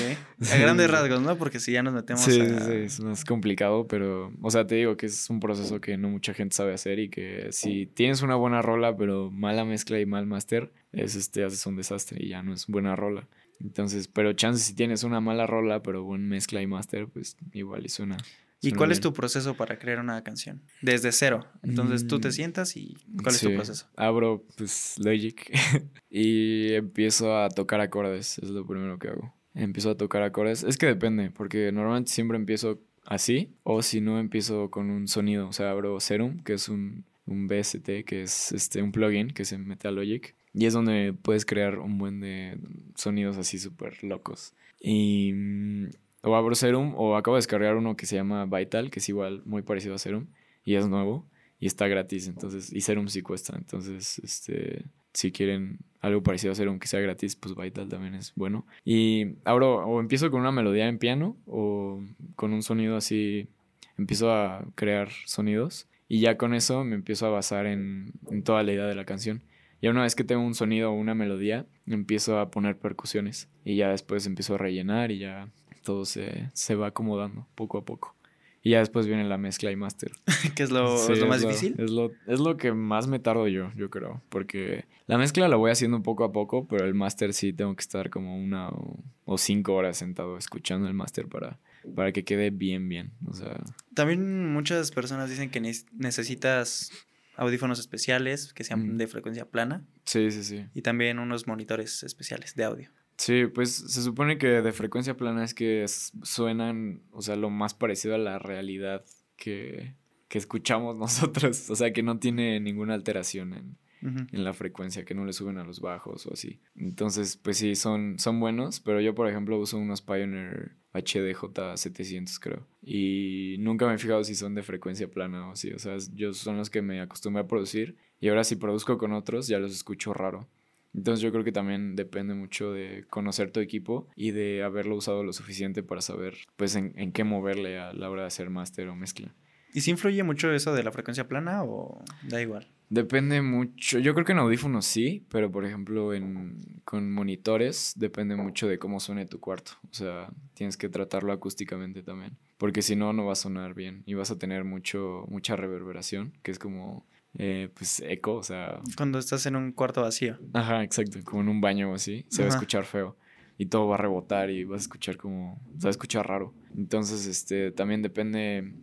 A grandes rasgos, ¿no? Porque si ya nos metemos sí, a... Sí, es más complicado, pero, o sea, te digo que es un proceso que no mucha gente sabe hacer y que si tienes una buena rola, pero mala mezcla y mal master, es este, haces un desastre y ya no es buena rola. Entonces, pero chances si tienes una mala rola, pero buena mezcla y master, pues igual y suena ¿Y cuál es tu proceso para crear una canción? Desde cero. Entonces tú te mm, sientas y ¿cuál es tu proceso? Abro pues Logic y empiezo a tocar acordes, es lo primero que hago. Empiezo a tocar acordes. Es que depende, porque normalmente siempre empiezo así o si no empiezo con un sonido. O sea, abro Serum, que es un, un BST, que es este, un plugin que se mete a Logic. Y es donde puedes crear un buen de sonidos así súper locos. Y mm, o abro Serum o acabo de descargar uno que se llama Vital, que es igual muy parecido a Serum y es nuevo y está gratis, entonces y Serum sí cuesta, entonces este si quieren algo parecido a Serum que sea gratis, pues Vital también es bueno. Y abro o empiezo con una melodía en piano o con un sonido así empiezo a crear sonidos y ya con eso me empiezo a basar en, en toda la idea de la canción. Y una vez que tengo un sonido o una melodía, empiezo a poner percusiones y ya después empiezo a rellenar y ya todo se, se va acomodando poco a poco. Y ya después viene la mezcla y máster. ¿Qué es lo, Sí, es lo más es difícil? Es lo, es lo que más me tardo yo, yo creo. Porque la mezcla la voy haciendo poco a poco, pero el máster sí tengo que estar como una o, o cinco horas sentado escuchando el máster para, para que quede bien, bien. O sea, También muchas personas dicen que ne- necesitas audífonos especiales que sean de frecuencia plana sí, sí, sí. y también unos monitores especiales de audio. Sí, pues se supone que de frecuencia plana es que suenan, o sea, lo más parecido a la realidad que, que escuchamos nosotros. O sea, que no tiene ninguna alteración en, en la frecuencia, que no le suben a los bajos o así. Entonces, pues sí, son, son buenos, pero yo, por ejemplo, uso unos Pioneer HDJ700, creo. Y nunca me he fijado si son de frecuencia plana o así. O sea, yo son los que me acostumbré a producir. Y ahora si produzco con otros, ya los escucho raro. Entonces yo creo que también depende mucho de conocer tu equipo y de haberlo usado lo suficiente para saber pues en, en qué moverle a la hora de hacer máster o mezcla. ¿Y si influye mucho eso de la frecuencia plana o da igual? Depende mucho, yo creo que en audífonos sí, pero por ejemplo en, con monitores depende mucho de cómo suene tu cuarto. O sea, tienes que tratarlo acústicamente también, porque si no, no va a sonar bien y vas a tener mucho, mucha reverberación, que es como, eh, pues, eco, o sea, Cuando estás en un cuarto vacío. Ajá, exacto, como en un baño o así, se va a escuchar feo y todo va a rebotar y vas a escuchar como, se va a escuchar raro. Entonces, este, también depende,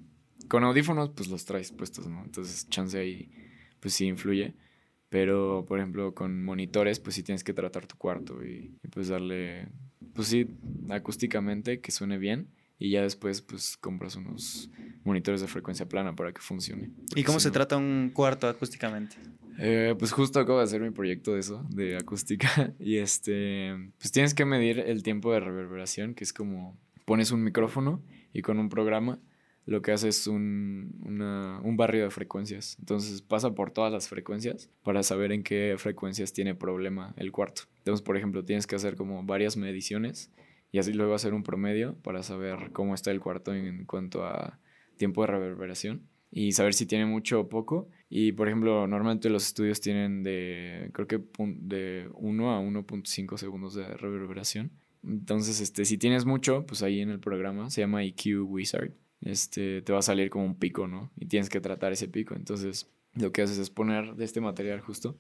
con audífonos pues los traes puestos, ¿no? Entonces, chance ahí pues sí influye, pero por ejemplo con monitores pues sí tienes que tratar tu cuarto y, y, pues darle, pues sí, acústicamente que suene bien. Y ya después, pues, compras unos monitores de frecuencia plana para que funcione. ¿Y cómo si se no- trata un cuarto acústicamente? eh, pues justo acabo de hacer mi proyecto de eso, de acústica. Y este, pues tienes que medir el tiempo de reverberación, que es como pones un micrófono y con un programa lo que hace es un, una- un barrio de frecuencias. Entonces pasa por todas las frecuencias para saber en qué frecuencias tiene problema el cuarto. Entonces, por ejemplo, tienes que hacer como varias mediciones y así luego hacer un promedio para saber cómo está el cuarto en cuanto a tiempo de reverberación y saber si tiene mucho o poco. Y por ejemplo, normalmente los estudios tienen de, creo que de 1 a 1.5 segundos de reverberación. Entonces, este, si tienes mucho, pues ahí en el programa, se llama EQ Wizard, este, te va a salir como un pico, ¿no? Y tienes que tratar ese pico. Entonces, lo que haces es poner de este material justo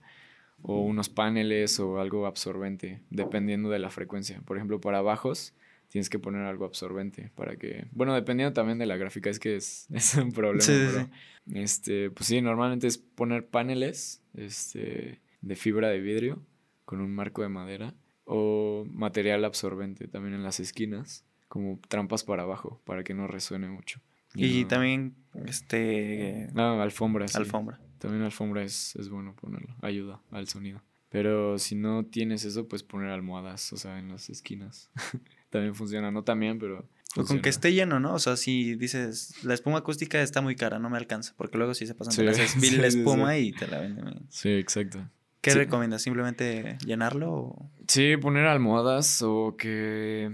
o unos paneles o algo absorbente, dependiendo de la frecuencia. Por ejemplo, para bajos tienes que poner algo absorbente para que, bueno, dependiendo también de la gráfica, es que es, es un problema, Sí, este, pues sí, normalmente es poner paneles este, de fibra de vidrio con un marco de madera o material absorbente también en las esquinas, como trampas para abajo, para que no resuene mucho. Y no- también, este, Ah, alfombra, sí. También alfombra es, es bueno ponerlo, ayuda al sonido. Pero si no tienes eso, pues poner almohadas, o sea, en las esquinas. también funciona, no también, pero... O con que esté lleno, ¿no? O sea, si dices, la espuma acústica está muy cara, no me alcanza. Porque luego sí se pasan, Sí, la sí, espuma sí. y te la venden. Sí, exacto. ¿Qué recomiendas? ¿Simplemente llenarlo o...? Sí, poner almohadas o que...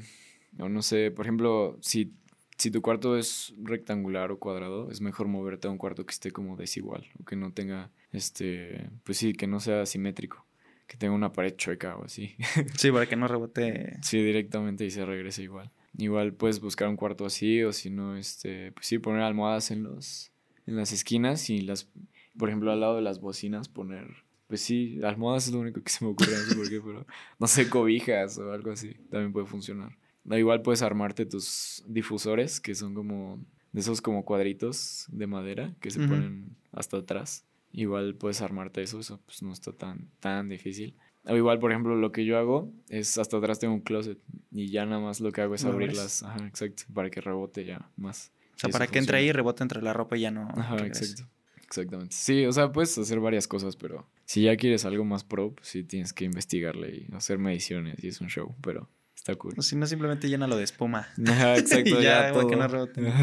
O no sé, por ejemplo, si, si tu cuarto es rectangular o cuadrado, es mejor moverte a un cuarto que esté como desigual o que no tenga, este... Pues sí, que no sea simétrico. Que tenga una pared chueca o así. Sí, para que no rebote. Sí, directamente y se regresa igual. Igual puedes buscar un cuarto así o si no, este, pues sí, poner almohadas en los, en las esquinas y las, por ejemplo, al lado de las bocinas poner, pues sí, almohadas es lo único que se me ocurre, no sé por qué, pero no sé, cobijas o algo así, también puede funcionar. Da igual puedes armarte tus difusores, que son como, de esos como cuadritos de madera que se Ujú. ponen hasta atrás. Igual puedes armarte eso, eso pues no está tan, tan difícil. O igual, por ejemplo, lo que yo hago es hasta atrás tengo un closet y ya nada más lo que hago es abrirlas. Ajá, exacto, para que rebote ya más. O sea, para que entre ahí y rebote entre la ropa y ya no. Ajá, regrese. exacto. Exactamente. Sí, o sea, puedes hacer varias cosas, pero si ya quieres algo más pro, pues sí tienes que investigarle y hacer mediciones y es un show, pero está cool. Si no, simplemente llénalo de espuma. Ajá, exacto, Y ya, ya, que no rebote.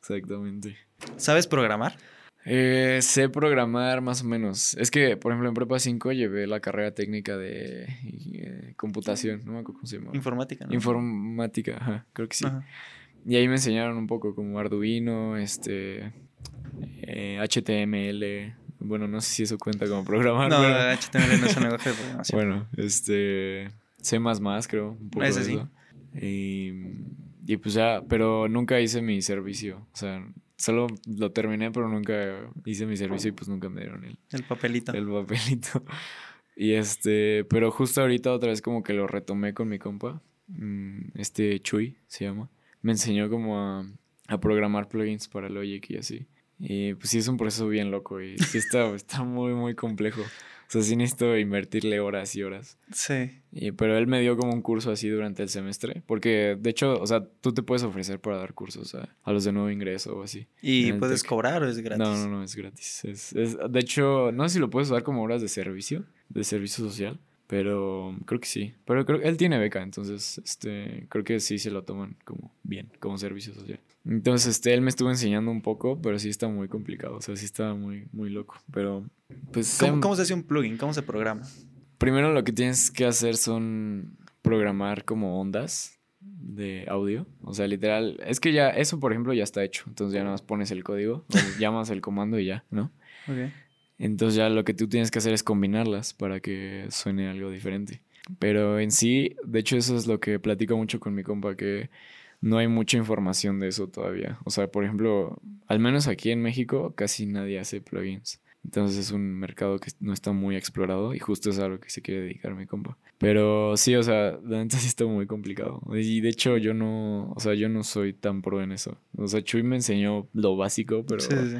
Exactamente. ¿Sabes programar? Eh, sé programar más o menos. Es que, por ejemplo, en Prepa 5 llevé la carrera técnica de eh, computación, no me acuerdo cómo se llama. Informática, ¿no? Informática, ajá, creo que sí. Ajá. Y ahí me enseñaron un poco como Arduino, este, eh, HTML. Bueno, no sé si eso cuenta como programar. No, pero- HTML no es un lenguaje de programación. bueno, este, C++ creo, un poco Ese de sí. eso. Y, y pues ya, pero nunca hice mi servicio. O sea, solo lo terminé, pero nunca hice mi servicio y pues nunca me dieron el, El papelito. el papelito. Y este, pero justo ahorita otra vez como que lo retomé con mi compa. mm, Este Chuy se llama. Me enseñó como a, a programar plugins para Logic y así. Y pues sí es un proceso bien loco y sí está, está muy, muy complejo. O sea, sí necesito invertirle horas y horas. Sí. Y, pero él me dio como un curso así durante el semestre. Porque, de hecho, o sea, tú te puedes ofrecer para dar cursos a, a los de nuevo ingreso o así. ¿Y puedes cobrar o es gratis? No, no, no, es gratis. Es, es- de hecho, no sé si lo puedes usar como horas de servicio, de servicio social, pero creo que sí. Pero creo que él tiene beca, entonces este, creo que sí se lo toman como bien, como servicio social. Entonces, este, él me estuvo enseñando un poco, pero sí está muy complicado, o sea, sí está muy, muy loco. Pero, pues, ¿Cómo, em, cómo se hace un plugin? ¿Cómo se programa? primero lo que tienes que hacer son programar como ondas de audio. O sea, literal, es que ya, eso por ejemplo ya está hecho. Entonces ya nada más pones el código, o llamas el comando y ya, ¿no? Ok. Entonces ya lo que tú tienes que hacer es combinarlas para que suene algo diferente. Pero en sí, de hecho eso es lo que platico mucho con mi compa, que no hay mucha información de eso todavía. O sea, por ejemplo, al menos aquí en México casi nadie hace plugins. Entonces es un mercado que no está muy explorado y justo es a lo que se quiere dedicar mi compa. Pero sí, o sea, la neta sí está muy complicado. Y de hecho yo no, o sea, yo no soy tan pro en eso. O sea, Chuy me enseñó lo básico, pero Sí, sí, sí.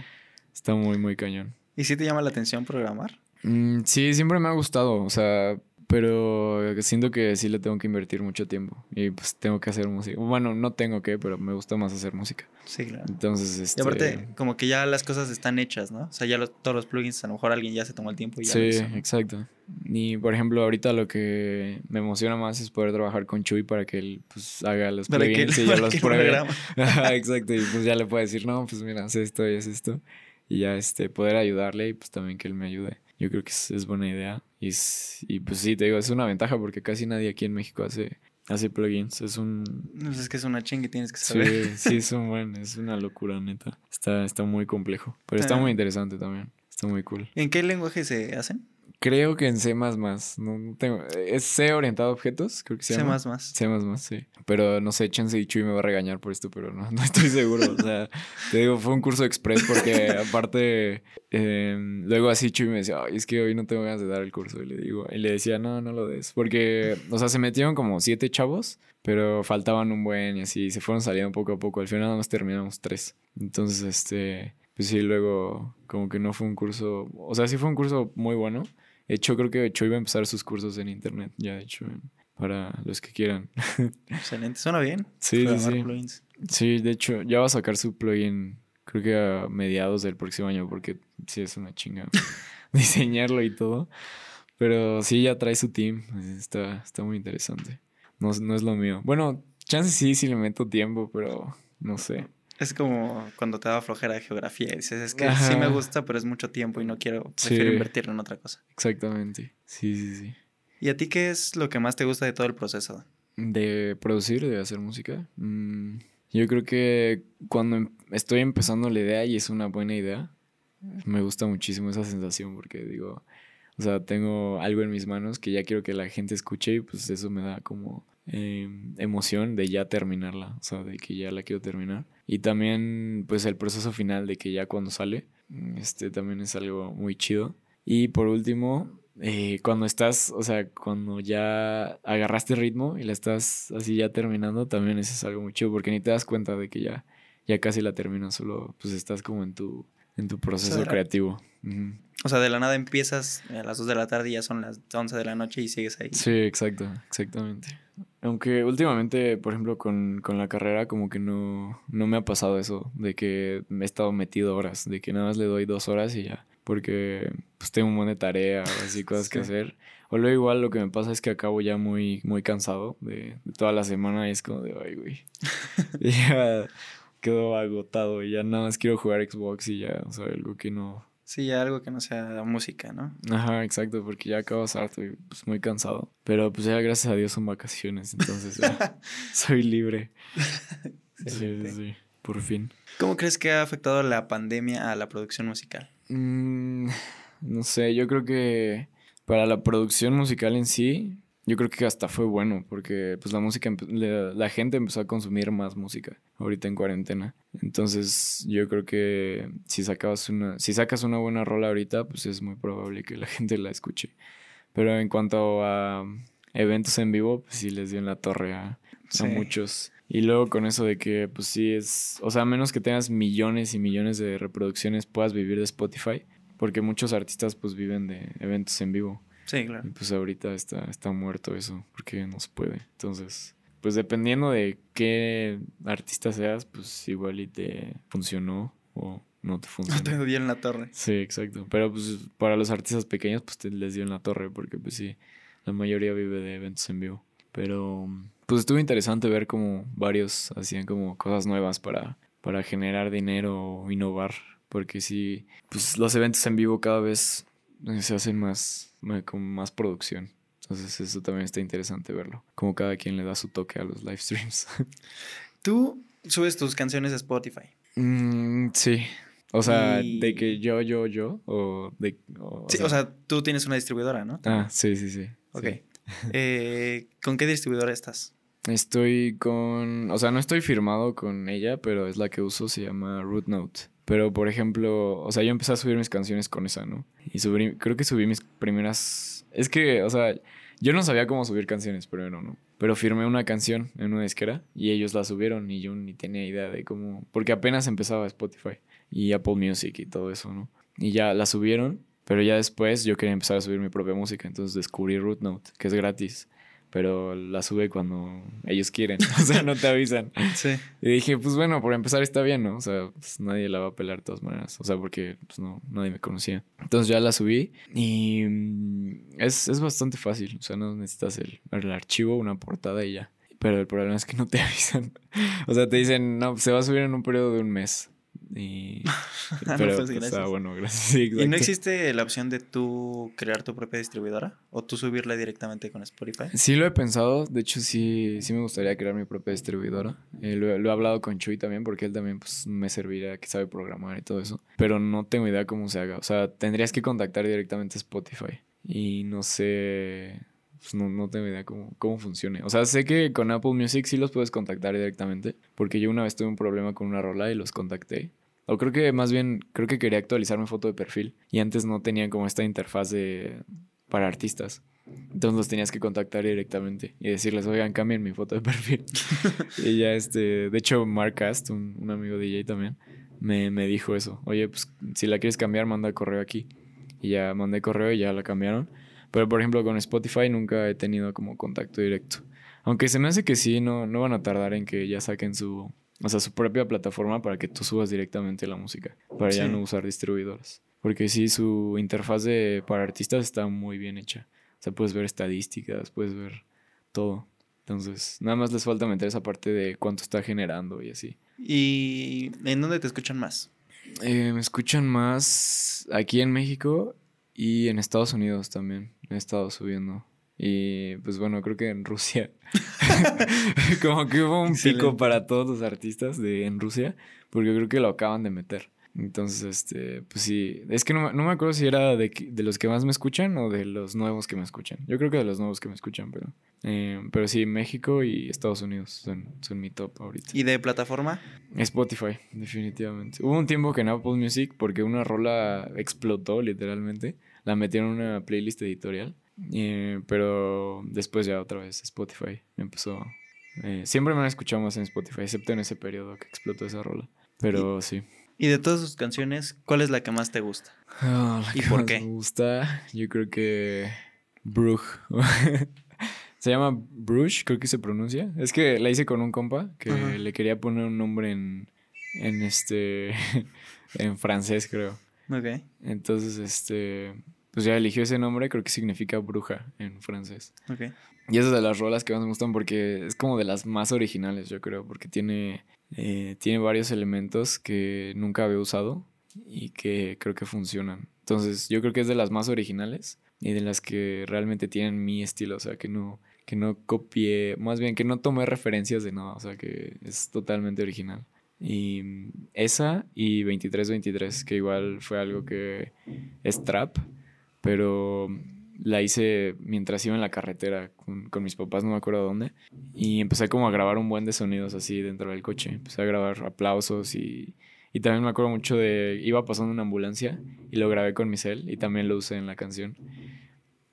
está muy, muy cañón. ¿Y si te llama la atención programar? Mm, sí, siempre me ha gustado, o sea, pero siento que sí le tengo que invertir mucho tiempo y pues tengo que hacer música. Bueno, no tengo que, pero me gusta más hacer música. Sí, claro. Entonces, Y este... aparte, como que ya las cosas están hechas, ¿no? O sea, ya los- todos los plugins, a lo mejor alguien ya se tomó el tiempo y ya lo Sí, hizo, ¿no? exacto. Y por ejemplo, ahorita lo que me emociona más es poder trabajar con Chuy para que él pues haga los Para que- plugins y yo para los que pruebe. exacto, y pues ya le puedo decir, no, pues mira, haz esto y haz esto. Y ya este, poder ayudarle y pues también que él me ayude. Yo creo que es, es buena idea. Y, es- y pues sí, te digo, es una ventaja porque casi nadie aquí en México hace, hace plugins. Es un... Pues es que es una chinga y tienes que saber. Sí, sí, es un buen, es una locura, neta. Está, está muy complejo. Pero está Ah. muy interesante también. Está muy cool. ¿En qué lenguaje se hacen? Creo que en C++, no, no tengo... ¿Es C orientado a objetos? Creo que se C++. llama. C++, sí. Pero no sé, Chance y Chuy me va a regañar por esto, pero no, no estoy seguro. O sea, te digo, fue un curso express porque aparte, eh, luego así Chuy me decía, Ay, es que hoy no tengo ganas de dar el curso. Y le digo, y le decía, no, no lo des. Porque, o sea, se metieron como siete chavos, pero faltaban un buen y así, se fueron saliendo poco a poco. Al final nada más terminamos tres. Entonces, este, pues sí, luego como que no fue un curso, o sea, sí fue un curso muy bueno. De hecho, creo que Chuy va a empezar sus cursos en internet, ya de hecho, para los que quieran. Excelente. Suena bien. Sí, sí, sí. plugins. Sí, de hecho, ya va a sacar su plugin, creo que a mediados del próximo año, porque sí es una chinga diseñarlo y todo. Pero sí, ya trae su team, está, está muy interesante. No, no es lo mío. Bueno, chance sí, sí le meto tiempo, pero no sé. Es como cuando te da flojera de geografía y dices, es que Ajá. sí me gusta, pero es mucho tiempo y no quiero, prefiero Sí. invertirlo en otra cosa. Exactamente. Sí, sí, sí. ¿Y a ti qué es lo que más te gusta de todo el proceso? De producir, de hacer música. mm, yo creo que cuando em- estoy empezando la idea y es una buena idea, me gusta muchísimo esa sensación porque digo, o sea, tengo algo en mis manos que ya quiero que la gente escuche y pues eso me da como eh, emoción de ya terminarla, o sea, de que ya la quiero terminar. Y también pues el proceso final de que ya cuando sale, mm, este también es algo muy chido. Y por último, eh, cuando estás, o sea, cuando ya agarraste ritmo y la estás así ya terminando, también eso es algo muy chido porque ni te das cuenta de que ya, ya casi la terminas, solo pues estás como en tu, en tu proceso creativo. O sea, de la nada empiezas a las 2 de la tarde y ya son las 11 de la noche y sigues ahí. Sí, exacto, exactamente. Aunque últimamente, por ejemplo, con, con la carrera como que no, no me ha pasado eso, de que me he estado metido horas, de que nada más le doy dos horas y ya, porque pues tengo un montón de tarea así, cosas que hacer. O luego igual lo que me pasa es que acabo ya muy, muy cansado de, de toda la semana y es como de, ay, güey, ya quedo agotado y ya nada más quiero jugar Xbox y ya, o sea, algo que no, Sí, ya algo que no sea música, ¿no? Ajá, exacto, porque ya acabas harto y pues muy cansado. Pero pues ya gracias a Dios son vacaciones, entonces ya soy libre. Sí, sí, por fin. ¿Cómo crees que ha afectado la pandemia a la producción musical? Mm, no sé, yo creo que para la producción musical en sí, yo creo que hasta fue bueno porque pues la música, la, la, gente empezó a consumir más música ahorita en cuarentena. Entonces yo creo que si sacabas una, si sacas una buena rola ahorita, pues es muy probable que la gente la escuche. Pero en cuanto a eventos en vivo, pues sí les dio en la torre a, muchos. Y luego con eso de que, pues sí es, o sea, a menos que tengas millones y millones de reproducciones, puedas vivir de Spotify, porque muchos artistas pues viven de eventos en vivo. Sí, claro. Y pues ahorita está, está muerto eso, porque no se puede. Entonces, pues dependiendo de qué artista seas, pues igual y te funcionó o no te funcionó. No te dio en la torre. Sí, exacto. Pero pues para los artistas pequeños, pues te les dio en la torre, porque pues sí, la mayoría vive de eventos en vivo. Pero pues estuvo interesante ver como varios hacían como cosas nuevas para, para generar dinero o innovar. Porque sí, pues los eventos en vivo cada vez se hacen más, con más producción. Entonces eso también está interesante verlo. Como cada quien le da su toque a los live streams. ¿Tú subes tus canciones a Spotify? Mm, sí. O sea, de que yo, yo, yo, o de... O, sí, o sea, tú tienes una distribuidora, ¿no? Ah, sí, sí, sí. Ok. Eh, ¿Con qué distribuidora estás? Estoy con... O sea, no estoy firmado con ella, pero es la que uso, se llama Root Note. Pero, por ejemplo, o sea, yo empecé a subir mis canciones con esa, ¿no? Y subí, creo que subí mis primeras... Es que, o sea, yo no sabía cómo subir canciones primero, ¿no? Pero firmé una canción en una disquera y ellos la subieron y yo ni tenía idea de cómo... Porque apenas empezaba Spotify y Apple Music y todo eso, ¿no? Y ya la subieron, pero ya después yo quería empezar a subir mi propia música, entonces descubrí Root Note, que es gratis pero la sube cuando ellos quieren, o sea, no te avisan. Sí. Y dije, pues bueno, por empezar está bien, ¿no? O sea, pues nadie la va a pelar de todas maneras, o sea, porque pues no, nadie me conocía. Entonces ya la subí y mm, es, es bastante fácil, o sea, no necesitas el, el archivo, una portada y ya. Pero el problema es que no te avisan. O sea, te dicen, no, se va a subir en un periodo de un mes. Y, pero, pues, ah, bueno, gracias. ¿Y no existe la opción de tú crear tu propia distribuidora? ¿O tú subirla directamente con Spotify? Sí lo he pensado. De hecho, sí, sí me gustaría crear mi propia distribuidora. Eh, lo, he hablado con Chuy también, porque él también pues, me serviría, que sabe programar y todo eso. Pero no tengo idea cómo se haga. O sea, tendrías que contactar directamente a Spotify. Y no sé pues no, no, tengo idea cómo, cómo funcione. O sea, sé que con Apple Music sí los puedes contactar directamente, porque yo una vez tuve un problema con una rola y los contacté. O creo que más bien, creo que quería actualizar mi foto de perfil y antes no tenían como esta interfaz de, para artistas. Entonces los tenías que contactar directamente y decirles, oigan, cambien mi foto de perfil. y ya, este, de hecho, Mark Cast, un, un amigo DJ también, me, me, dijo eso. Oye, pues si la quieres cambiar, manda correo aquí. Y ya mandé correo y ya la cambiaron. Pero por ejemplo con Spotify nunca he tenido como contacto directo. Aunque se me hace que sí, no, no van a tardar en que ya saquen su, o sea, su propia plataforma para que tú subas directamente la música, para ya no usar distribuidoras. Porque sí, su interfaz de, para artistas está muy bien hecha. O sea, puedes ver estadísticas, puedes ver todo. Entonces, nada más les falta meter esa parte de cuánto está generando y así. ¿Y en dónde te escuchan más? Eh, me escuchan más aquí en México y en Estados Unidos también. He estado subiendo. Y pues bueno, creo que en Rusia. como que hubo un pico para todos los artistas de en Rusia. Porque creo que lo acaban de meter. Entonces, este, pues sí. Es que no, no me acuerdo si era de, de, los que más me escuchan o de los nuevos que me escuchan. Yo creo que de los nuevos que me escuchan, pero. Eh, pero sí, México y Estados Unidos son, son mi top ahorita. ¿Y de plataforma? Spotify, definitivamente. Hubo un tiempo que en Apple Music, porque una rola explotó literalmente la metieron en una playlist editorial. Eh, pero después ya otra vez Spotify empezó. Eh, siempre me han escuchado más en Spotify, excepto en ese periodo que explotó esa rola. Pero sí. Y de todas sus canciones, ¿cuál es la que más te gusta? Ah, ¿Y por qué? Me gusta, yo creo que Bruj. se llama Bruges, creo que se pronuncia. Es que la hice con un compa que le quería poner un nombre en, en este, en francés, creo. Ok. Entonces, este, pues ya eligió ese nombre, creo que significa bruja en francés. Ok. Y es de las rolas que más me gustan porque es como de las más originales, yo creo, porque tiene, eh, tiene varios elementos que nunca había usado y que creo que funcionan. Entonces, yo creo que es de las más originales y de las que realmente tienen mi estilo, o sea, que no, que no copié, más bien que no tomé referencias de nada, o sea, que es totalmente original. Y esa y 2323, que igual fue algo que es trap, pero la hice mientras iba en la carretera con, mis papás, no me acuerdo dónde. Y empecé como a grabar un buen de sonidos así dentro del coche. Empecé a grabar aplausos y, y también me acuerdo mucho de... Iba pasando una ambulancia y lo grabé con mi cel y también lo usé en la canción.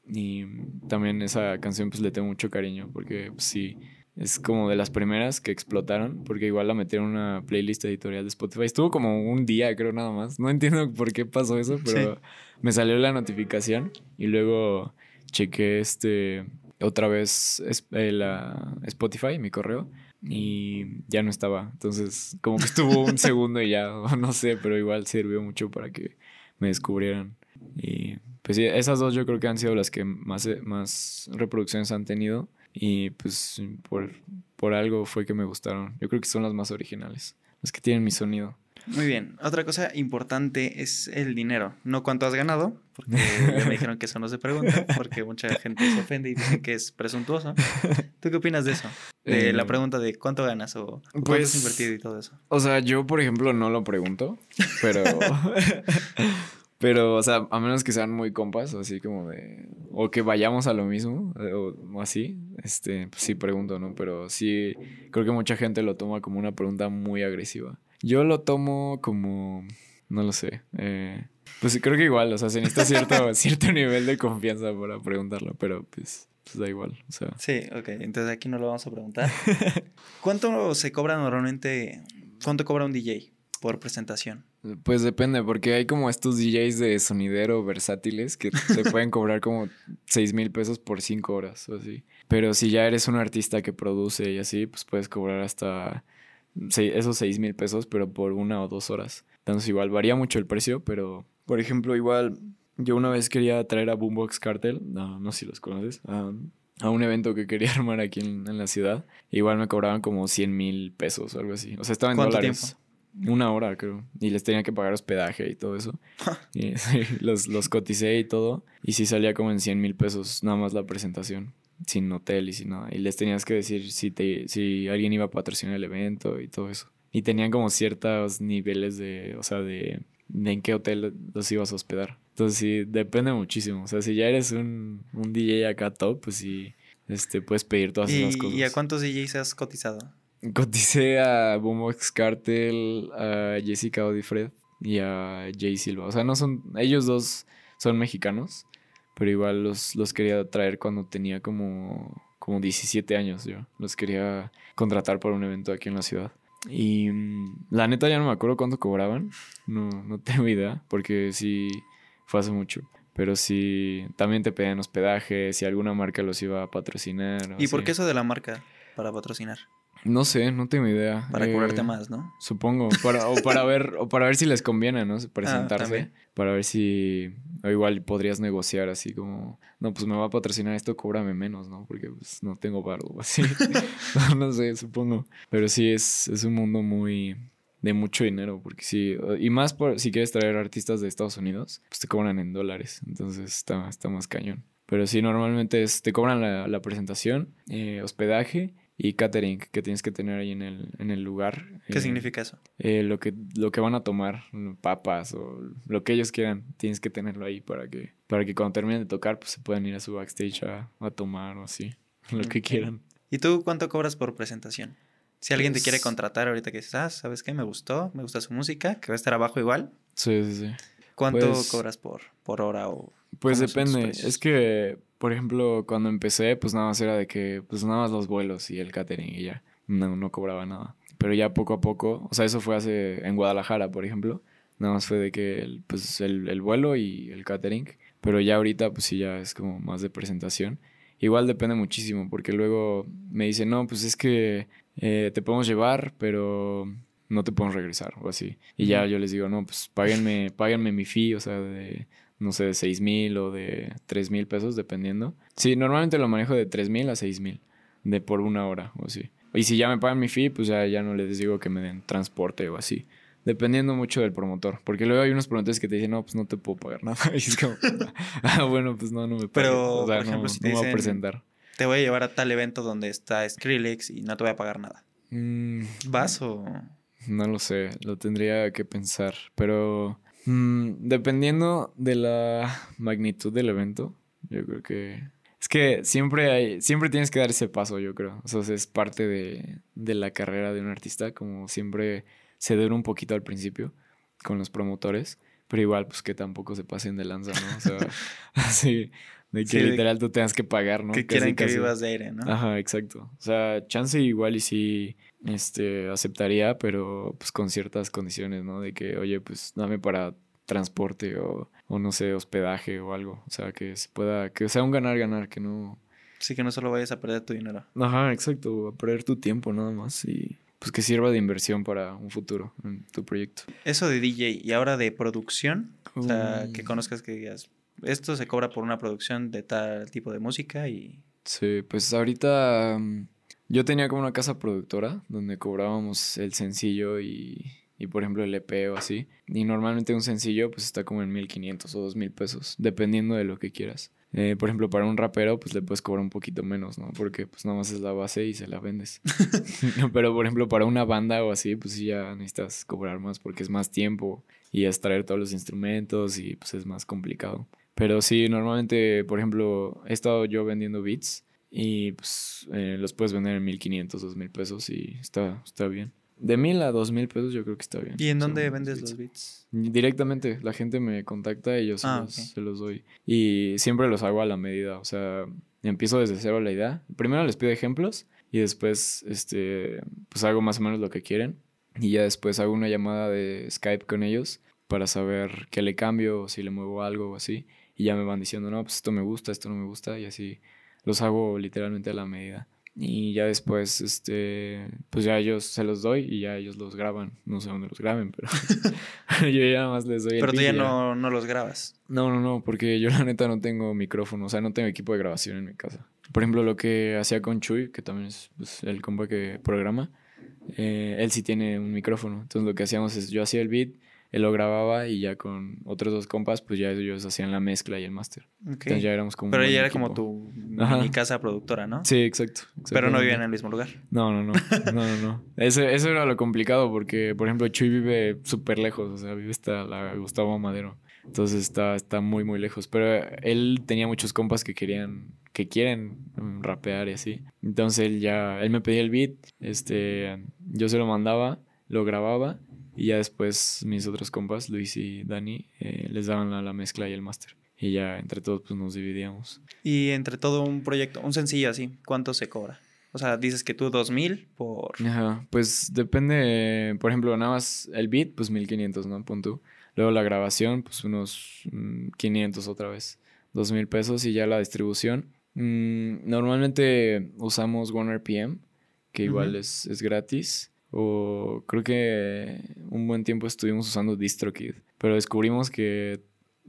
Y también esa canción pues le tengo mucho cariño porque pues, sí es como de las primeras que explotaron, porque igual la metieron en una playlist editorial de Spotify. Estuvo como un día, creo, nada más. No entiendo por qué pasó eso, pero me salió la notificación y luego chequé este otra vez eh, la Spotify, mi correo, y ya no estaba. Entonces, como que estuvo un segundo y ya, no sé, pero igual sirvió mucho para que me descubrieran. Y pues sí, esas dos yo creo que han sido las que más, más reproducciones han tenido. Y pues por, por algo fue que me gustaron. Yo creo que son las más originales, las que tienen mi sonido. Muy bien. Otra cosa importante es el dinero. No cuánto has ganado, porque me dijeron que eso no se pregunta, porque mucha gente se ofende y dice que es presuntuoso. ¿Tú qué opinas de eso? De la eh, pregunta de cuánto ganas o cuánto has pues, invertido y todo eso. O sea, yo, por ejemplo, no lo pregunto, pero Pero, o sea, a menos que sean muy compas, o así como de. O que vayamos a lo mismo, eh, o, así, este, pues sí pregunto, ¿no? Pero sí, creo que mucha gente lo toma como una pregunta muy agresiva. Yo lo tomo como. No lo sé. Eh, pues creo que igual, o sea, se necesita cierto, cierto nivel de confianza para preguntarlo, pero pues, pues da igual, o sea. Sí, ok, entonces aquí no lo vamos a preguntar. ¿Cuánto se cobra normalmente? ¿Cuánto cobra un DJ por presentación? Pues depende, porque hay como estos DJs de sonidero versátiles que te pueden cobrar como 6 mil pesos por 5 horas o así. Pero si ya eres un artista que produce y así, pues puedes cobrar hasta esos 6 mil pesos, pero por una o dos horas. Entonces igual varía mucho el precio, pero por ejemplo, igual yo una vez quería traer a Boombox Cartel, no, no sé si los conoces, a, un evento que quería armar aquí en, la ciudad. Igual me cobraban como 100 mil pesos o algo así. O sea, estaba en dólares. Tiempo? Una hora, creo. Y les tenía que pagar hospedaje y todo eso. y, los, los coticé y todo. Y sí salía como en 100 mil pesos nada más la presentación. Sin hotel y sin nada. Y les tenías que decir si, te, si alguien iba a patrocinar el evento y todo eso. Y tenían como ciertos niveles de, o sea, de, en qué hotel los ibas a hospedar. Entonces sí, depende muchísimo. O sea, si ya eres un, un DJ acá top, pues sí, este, puedes pedir todas esas cosas. ¿Y a cuántos DJs has cotizado? Coticé a Boombox Cartel, a Jessica Odifred y a Jay Silva. O sea, no son. Ellos dos son mexicanos, pero igual los, los quería traer cuando tenía como, como 17 años yo. Los quería contratar para un evento aquí en la ciudad. Y mm, la neta ya no me acuerdo cuánto cobraban. No, no tengo idea, porque sí fue hace mucho. Pero sí, también te pedían hospedaje, si alguna marca los iba a patrocinar. ¿Y por qué eso de la marca para patrocinar? No sé, no tengo idea. Para cobrarte eh, más, ¿no? Supongo. Para, o para ver, o para ver si les conviene, ¿no? Presentarse. Ah, para ver si. O igual podrías negociar así como. No, pues me va a patrocinar esto, cóbrame menos, ¿no? Porque pues no tengo barro así. no, sé, supongo. Pero sí es, es un mundo muy de mucho dinero, porque sí, y más por, si quieres traer artistas de Estados Unidos, pues te cobran en dólares, entonces está, está más cañón. Pero sí, normalmente es, te cobran la, la presentación, eh, hospedaje y catering que tienes que tener ahí en el, en el lugar. ¿Qué eh, significa eso? Eh, lo, que, lo que van a tomar, papas o lo que ellos quieran, tienes que tenerlo ahí para que, para que cuando terminen de tocar pues se puedan ir a su backstage a, a tomar o así, lo que quieran. ¿Y tú cuánto cobras por presentación? Si alguien te quiere pues contratar ahorita que dices, ah, ¿sabes qué? Me gustó, me gusta su música, que va a estar abajo igual. Sí, sí, sí. ¿Cuánto pues cobras por, por hora o...? Pues depende. Es que por ejemplo, cuando empecé, pues nada más era de que, pues nada más los vuelos y el catering y ya. No, no cobraba nada. Pero ya poco a poco, o sea, eso fue hace, en Guadalajara, por ejemplo. Nada más fue de que, el, pues el, el vuelo y el catering. Pero ya ahorita, pues sí, ya es como más de presentación. Igual depende muchísimo, porque luego me dicen, no, pues es que eh, te podemos llevar, pero no te podemos regresar o así. Y ya yo les digo, no, pues páguenme, páguenme mi fee, o sea, de no sé, de 6 mil o de 3 mil pesos, dependiendo. Sí, normalmente lo manejo de 3 mil a 6 mil, de por una hora o así. Y si ya me pagan mi fee, pues ya, ya no les digo que me den transporte o así. Dependiendo mucho del promotor. Porque luego hay unos promotores que te dicen, no, pues no te puedo pagar nada. Y es como, ah, bueno, pues no, no me pagas. Pero, o sea, por ejemplo, no, si te voy a presentar. Te voy a llevar a tal evento donde está Skrillex y no te voy a pagar nada. Mm, ¿Vas o...? No lo sé, lo tendría que pensar. Pero Mm, dependiendo de la magnitud del evento, Yo creo que es que siempre hay, siempre tienes que dar ese paso, yo creo. O sea, es parte de, de la carrera de un artista, como siempre ceder un poquito al principio con los promotores, pero igual, pues que tampoco se pasen de lanza, ¿no? O sea, así, de que literal tú tengas que pagar, ¿no? Que quieran que vivas de aire, ¿no? Ajá, exacto. O sea, chance igual y sí este, aceptaría, pero pues con ciertas condiciones, ¿no? De que, oye, pues dame para transporte o, o no sé, hospedaje o algo. O sea, que se pueda, que sea un ganar-ganar, que no... Sí, que no solo vayas a perder tu dinero. Ajá, exacto, a perder tu tiempo nada más y pues que sirva de inversión para un futuro en tu proyecto. Eso de DJ y ahora de producción, o sea, que conozcas que digas, esto se cobra por una producción de tal tipo de música y... Sí, pues ahorita mm, yo tenía como una casa productora donde cobrábamos el sencillo y, y por ejemplo el EP o así. Y normalmente un sencillo pues está como en 1500 o 2000 pesos, dependiendo de lo que quieras. Eh, por ejemplo, para un rapero, pues le puedes cobrar un poquito menos, ¿no? Porque pues nada más es la base y se la vendes. Pero por ejemplo, para una banda o así, pues sí ya necesitas cobrar más porque es más tiempo y extraer todos los instrumentos y pues es más complicado. Pero sí, normalmente, por ejemplo, he estado yo vendiendo beats y pues eh, los puedes vender en 1500, 2000 pesos y está, está bien. De mil a dos mil pesos yo creo que está bien. ¿Y en dónde vendes los beats? Directamente, la gente me contacta y yo se, ah, los, se, los, doy. Y siempre los hago a la medida, o sea, empiezo desde cero la idea. Primero les pido ejemplos y después, este, pues hago más o menos lo que quieren. Y ya después hago una llamada de Skype con ellos para saber qué le cambio, o si le muevo algo o así. Y ya me van diciendo, no, pues esto me gusta, esto no me gusta, y así los hago literalmente a la medida. Y ya después, este, pues ya ellos se los doy y ya ellos los graban. No sé dónde los graben, pero yo ya nada más les doy Pero tú ya no, no los grabas. No, no, no, porque yo la neta no tengo micrófono, o sea, no tengo equipo de grabación en mi casa. Por ejemplo, lo que hacía con Chuy, que también es pues, el compa que programa, eh, él sí tiene un micrófono. Entonces lo que hacíamos es, yo hacía el beat, él lo grababa y ya con otros dos compas, pues ya ellos hacían la mezcla y el máster. Entonces ya éramos como. Pero ella era como tu mi casa productora, ¿no? Sí, exacto. Pero no vivían en el mismo lugar. No, no, no. no, no, no. Eso, eso era lo complicado porque, por ejemplo, Chuy vive súper lejos, o sea, vive hasta la Gustavo Madero. Entonces está, está muy, muy lejos. Pero él tenía muchos compas que querían, que quieren rapear y así. Entonces él ya, él me pedía el beat, este, yo se lo mandaba, lo grababa y ya después mis otros compas, Luis y Dani, eh, les daban la, la, mezcla y el máster. Y ya entre todos pues nos dividíamos. Y entre todo un proyecto, un sencillo así, ¿cuánto se cobra? O sea, dices que tú 2000 por... Ajá, pues depende, por ejemplo, nada más el beat, pues 1500, ¿no? Punto. Luego la grabación, pues unos 500 mm, otra vez, 2000 pesos y ya la distribución. Mm, normalmente usamos OneRPM, que igual es, es gratis. O creo que un buen tiempo estuvimos usando DistroKid. Pero descubrimos que,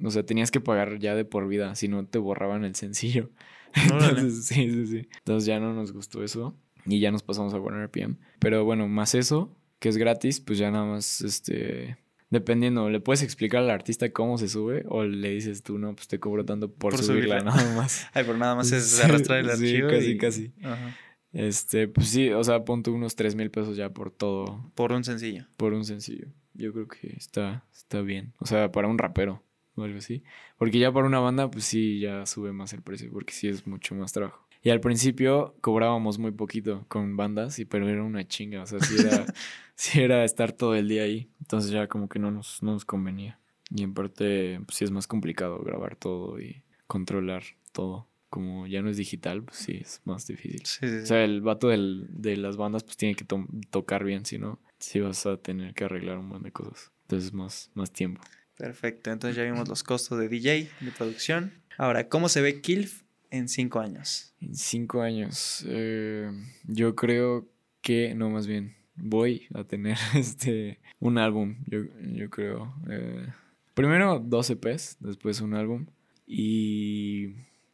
o sea, tenías que pagar ya de por vida, si no te borraban el sencillo. Entonces, sí, sí, sí. Entonces ya no nos gustó eso. Y ya nos pasamos a OneRPM. Pero bueno, más eso, que es gratis, pues ya nada más, este... Dependiendo, le puedes explicar al artista cómo se sube o le dices tú, no, pues te cobro tanto por, subirla, nada más. Ay, pero nada más es arrastrar el archivo. Sí, casi, casi. Ajá. Este, pues sí, o sea, ponte unos 3 mil pesos ya por todo. Por un sencillo. Por un sencillo. Yo creo que está, está bien. O sea, para un rapero o algo así. Porque ya para una banda, pues sí, ya sube más el precio, porque sí es mucho más trabajo. Y al principio cobrábamos muy poquito con bandas, y, pero era una chinga. O sea, sí era, sí era estar todo el día ahí. Entonces ya como que no nos, no nos convenía. Y en parte, pues sí es más complicado grabar todo y controlar todo como ya no es digital, pues sí, es más difícil. O sea, el vato del, de las bandas pues tiene que tocar bien, si no, sí vas a tener que arreglar un montón de cosas. Entonces más, más tiempo. Perfecto, entonces ya vimos los costos de DJ, de producción. Ahora, ¿cómo se ve Kilf en cinco años? En cinco años, eh, yo creo que, no, más bien, voy a tener este un álbum, yo, yo creo. Eh, primero dos EPs, después un álbum. Y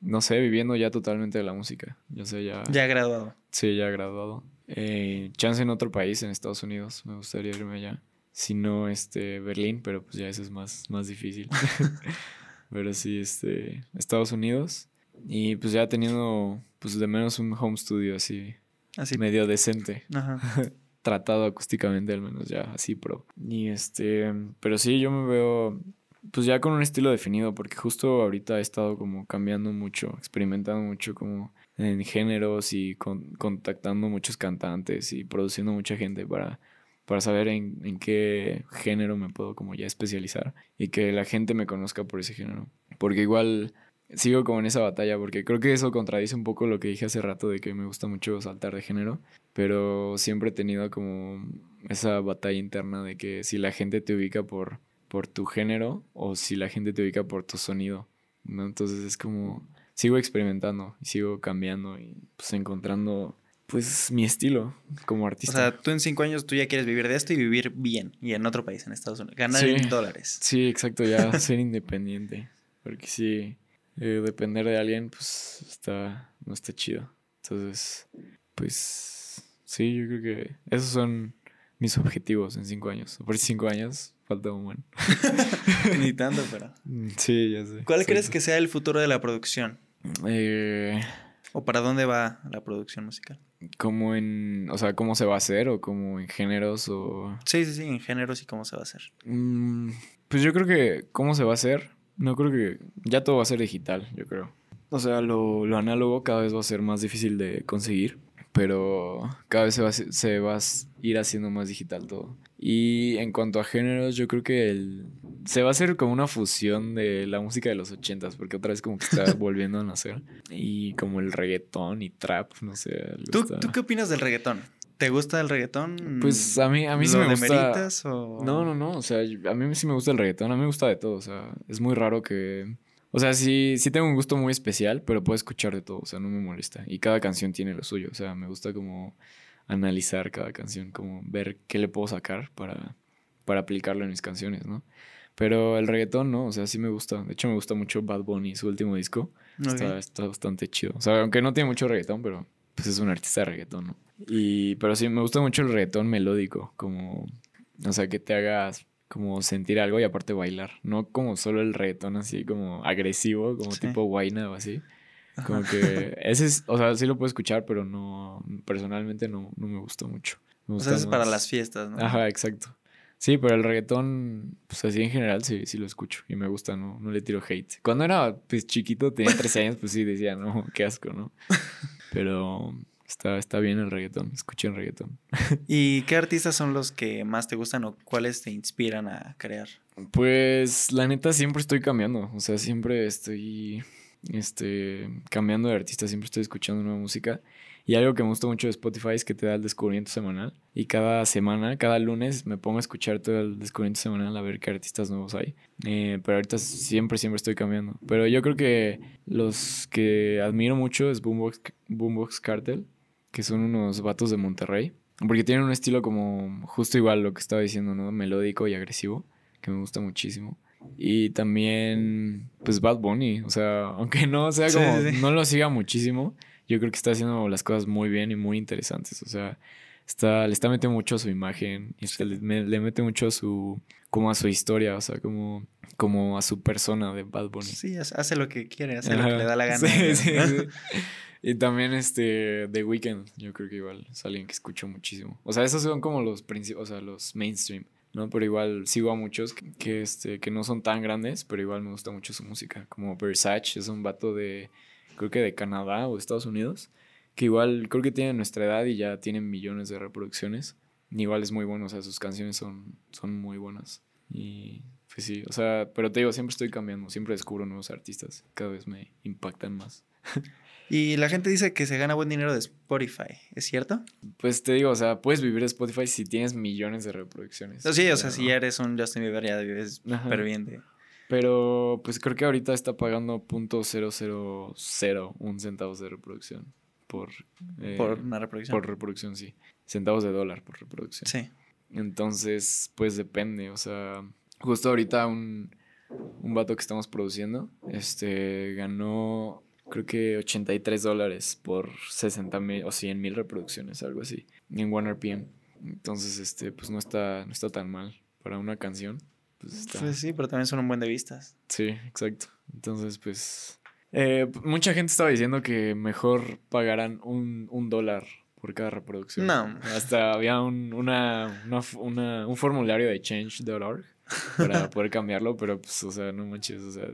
no sé, viviendo ya totalmente de la música. Yo sé, ya. Ya graduado. Sí, ya graduado. Eh, chance en otro país, en Estados Unidos. Me gustaría irme allá. Si no, este, Berlín, pero pues ya eso es más, más difícil. pero sí, este, Estados Unidos. Y pues ya teniendo, pues de menos un home studio así. Así. Medio decente. Ajá. Tratado acústicamente al menos ya, así pro. Y este, pero sí, yo me veo pues ya con un estilo definido, porque justo ahorita he estado como cambiando mucho, experimentando mucho como en géneros y contactando muchos cantantes y produciendo mucha gente para, para saber en, en, qué género me puedo como ya especializar y que la gente me conozca por ese género. Porque igual sigo como en esa batalla, porque creo que eso contradice un poco lo que dije hace rato de que me gusta mucho saltar de género, pero siempre he tenido como esa batalla interna de que si la gente te ubica por, por tu género o si la gente te ubica por tu sonido, ¿no? Entonces es como, sigo experimentando y sigo cambiando y pues encontrando pues mi estilo como artista. O sea, tú en cinco años tú ya quieres vivir de esto y vivir bien y en otro país, en Estados Unidos, ganar en dólares. Sí, exacto, ya ser independiente, porque sí eh, depender de alguien, pues está, no está chido. Entonces, pues sí, yo creo que esos son mis objetivos en cinco años. Por cinco años falta un buen. Ni tanto, pero. Sí, ya sé. ¿Cuál crees que sea el futuro de la producción? Eh, ¿O para dónde va la producción musical? ¿Cómo en, o sea, cómo se va a hacer o como en géneros o... Sí, sí, sí, en géneros y cómo se va a hacer. Mm, pues yo creo que cómo se va a hacer no creo que ya todo va a ser digital, yo creo. O sea, lo, lo análogo cada vez va a ser más difícil de conseguir, pero cada vez se va, se va a ir haciendo más digital todo. Y en cuanto a géneros, yo creo que el, se va a hacer como una fusión de la música de los ochentas, porque otra vez como que está volviendo a nacer. Y como el reggaetón y trap, no sé. ¿Tú, ¿Tú qué opinas del reggaetón? ¿Te gusta el reggaetón? Pues a mí, a mí sí me gusta. o... No, no, no. O sea, a mí sí me gusta el reggaetón. A mí me gusta de todo. O sea, es muy raro que. O sea, sí, sí tengo un gusto muy especial, pero puedo escuchar de todo. O sea, no me molesta. Y cada canción tiene lo suyo. O sea, me gusta como analizar cada canción, como ver qué le puedo sacar para, para aplicarlo en mis canciones, ¿no? Pero el reggaetón, no, o sea, sí me gusta. De hecho, me gusta mucho Bad Bunny, su último disco. Está, está, bastante chido. O sea, aunque no tiene mucho reggaetón, pero pues es un artista de reggaetón, ¿no? Y, pero sí, me gusta mucho el reggaetón melódico, como, o sea, que te hagas como sentir algo y aparte bailar, no como solo el reggaetón así como agresivo, como tipo guayna o así. Como que ese es, o sea, sí lo puedo escuchar, pero no, personalmente no, no me gusta mucho. o sea, es para las fiestas, ¿no? Ajá, exacto. Sí, pero el reggaetón, pues así en general sí, sí lo escucho y me gusta, no, no le tiro hate. Cuando era pues chiquito, tenía 13 años, pues sí decía, no, qué asco, ¿no? Pero Está, está bien el reggaetón, escuchen reggaetón. ¿Y qué artistas son los que más te gustan o cuáles te inspiran a crear? Pues la neta siempre estoy cambiando, o sea, siempre estoy este, cambiando de artista, siempre estoy escuchando nueva música. Y algo que me gusta mucho de Spotify es que te da el descubrimiento semanal. Y cada semana, cada lunes, me pongo a escuchar todo el descubrimiento semanal a ver qué artistas nuevos hay. Eh, pero ahorita siempre, siempre estoy cambiando. Pero yo creo que los que admiro mucho es Boombox, Boombox Cartel que son unos vatos de Monterrey. Porque tienen un estilo como justo igual lo que estaba diciendo, ¿no? Melódico y agresivo, que me gusta muchísimo. Y también, pues Bad Bunny, o sea, aunque no sea como, no lo siga muchísimo, yo creo que está haciendo las cosas muy bien y muy interesantes. O sea, está, le está metiendo mucho a su imagen, y le, mete mucho a su, como a su historia, o sea, como, como a su persona de Bad Bunny. Sí, hace lo que quiere, hace lo que le da la gana. Sí, sí, sí. Y también este The Weeknd, yo creo que igual es alguien que escucho muchísimo. O sea, esos son como los o sea, los mainstream, ¿no? Pero igual sigo a muchos que, este, que no son tan grandes, pero igual me gusta mucho su música. Como Versace, es un vato de, creo que de Canadá o Estados Unidos, que igual creo que tiene nuestra edad y ya tienen millones de reproducciones. igual es muy bueno, o sea, sus canciones son, son muy buenas. Y pues sí, o sea, pero te digo, siempre estoy cambiando, siempre descubro nuevos artistas, cada vez me impactan más. Y la gente dice que se gana buen dinero de Spotify, ¿es cierto? Pues te digo, o sea, puedes vivir de Spotify si tienes millones de reproducciones. Sí, o sea, si ya eres un Justin Bieber ya vives súper bien de... Pero pues creo que ahorita está pagando .000 un centavos de reproducción por... Eh, por una reproducción. Por reproducción, sí. Centavos de dólar por reproducción. Sí. Entonces, pues depende, o sea, justo ahorita un, un vato que estamos produciendo, este, ganó creo que 83 dólares por 60 mil o 100 mil reproducciones, algo así, en RPM. Entonces, este, pues no está, no está tan mal para una canción. Pues, pues sí, pero también son un buen de vistas. Sí, exacto. Entonces, pues... Eh, mucha gente estaba diciendo que mejor pagaran un, un dólar por cada reproducción. No. Hasta había un, una, una, un formulario de change.org para poder cambiarlo, pero pues, o sea, no manches, o sea,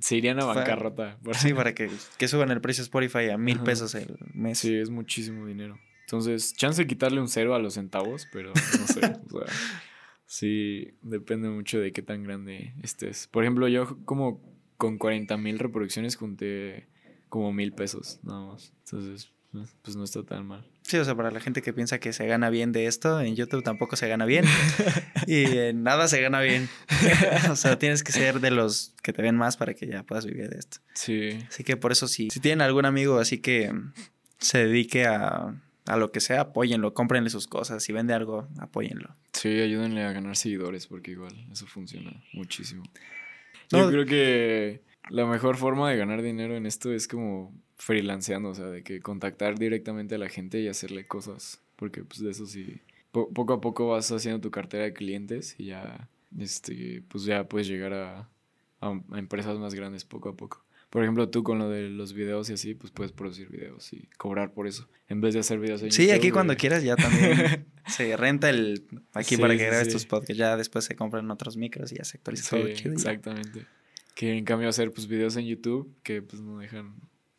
se irían a bancarrota. Sí, para que, que suban el precio Spotify a mil pesos el mes. Sí, es muchísimo dinero. Entonces, chance de quitarle un cero a los centavos, pero no sé, o sea, sí, depende mucho de qué tan grande estés. Por ejemplo, yo como con 40 mil reproducciones junté como mil pesos, nada más. Entonces, pues no está tan mal. Sí, o sea, para la gente que piensa que se gana bien de esto, en YouTube tampoco se gana bien. y en nada se gana bien. o sea, tienes que ser de los que te ven más para que ya puedas vivir de esto. Sí. Así que por eso, sí, si tienen algún amigo así que se dedique a, a lo que sea, apóyenlo, cómprenle sus cosas. Si vende algo, apóyenlo. Sí, ayúdenle a ganar seguidores porque igual eso funciona muchísimo. Yo creo que la mejor forma de ganar dinero en esto es como freelanceando, o sea, de que contactar directamente a la gente y hacerle cosas, porque pues de eso sí, poco a poco vas haciendo tu cartera de clientes y ya, este, pues ya puedes llegar a, a, empresas más grandes poco a poco. Por ejemplo, tú con lo de los videos y así, pues puedes producir videos y cobrar por eso. En vez de hacer videos en Sí, aquí cuando quieras ya también se renta el aquí para que grabes tus podcasts. Ya después se compran otros micros y ya se actualiza todo chido. Exactamente. Que en cambio hacer pues videos en YouTube que pues no dejan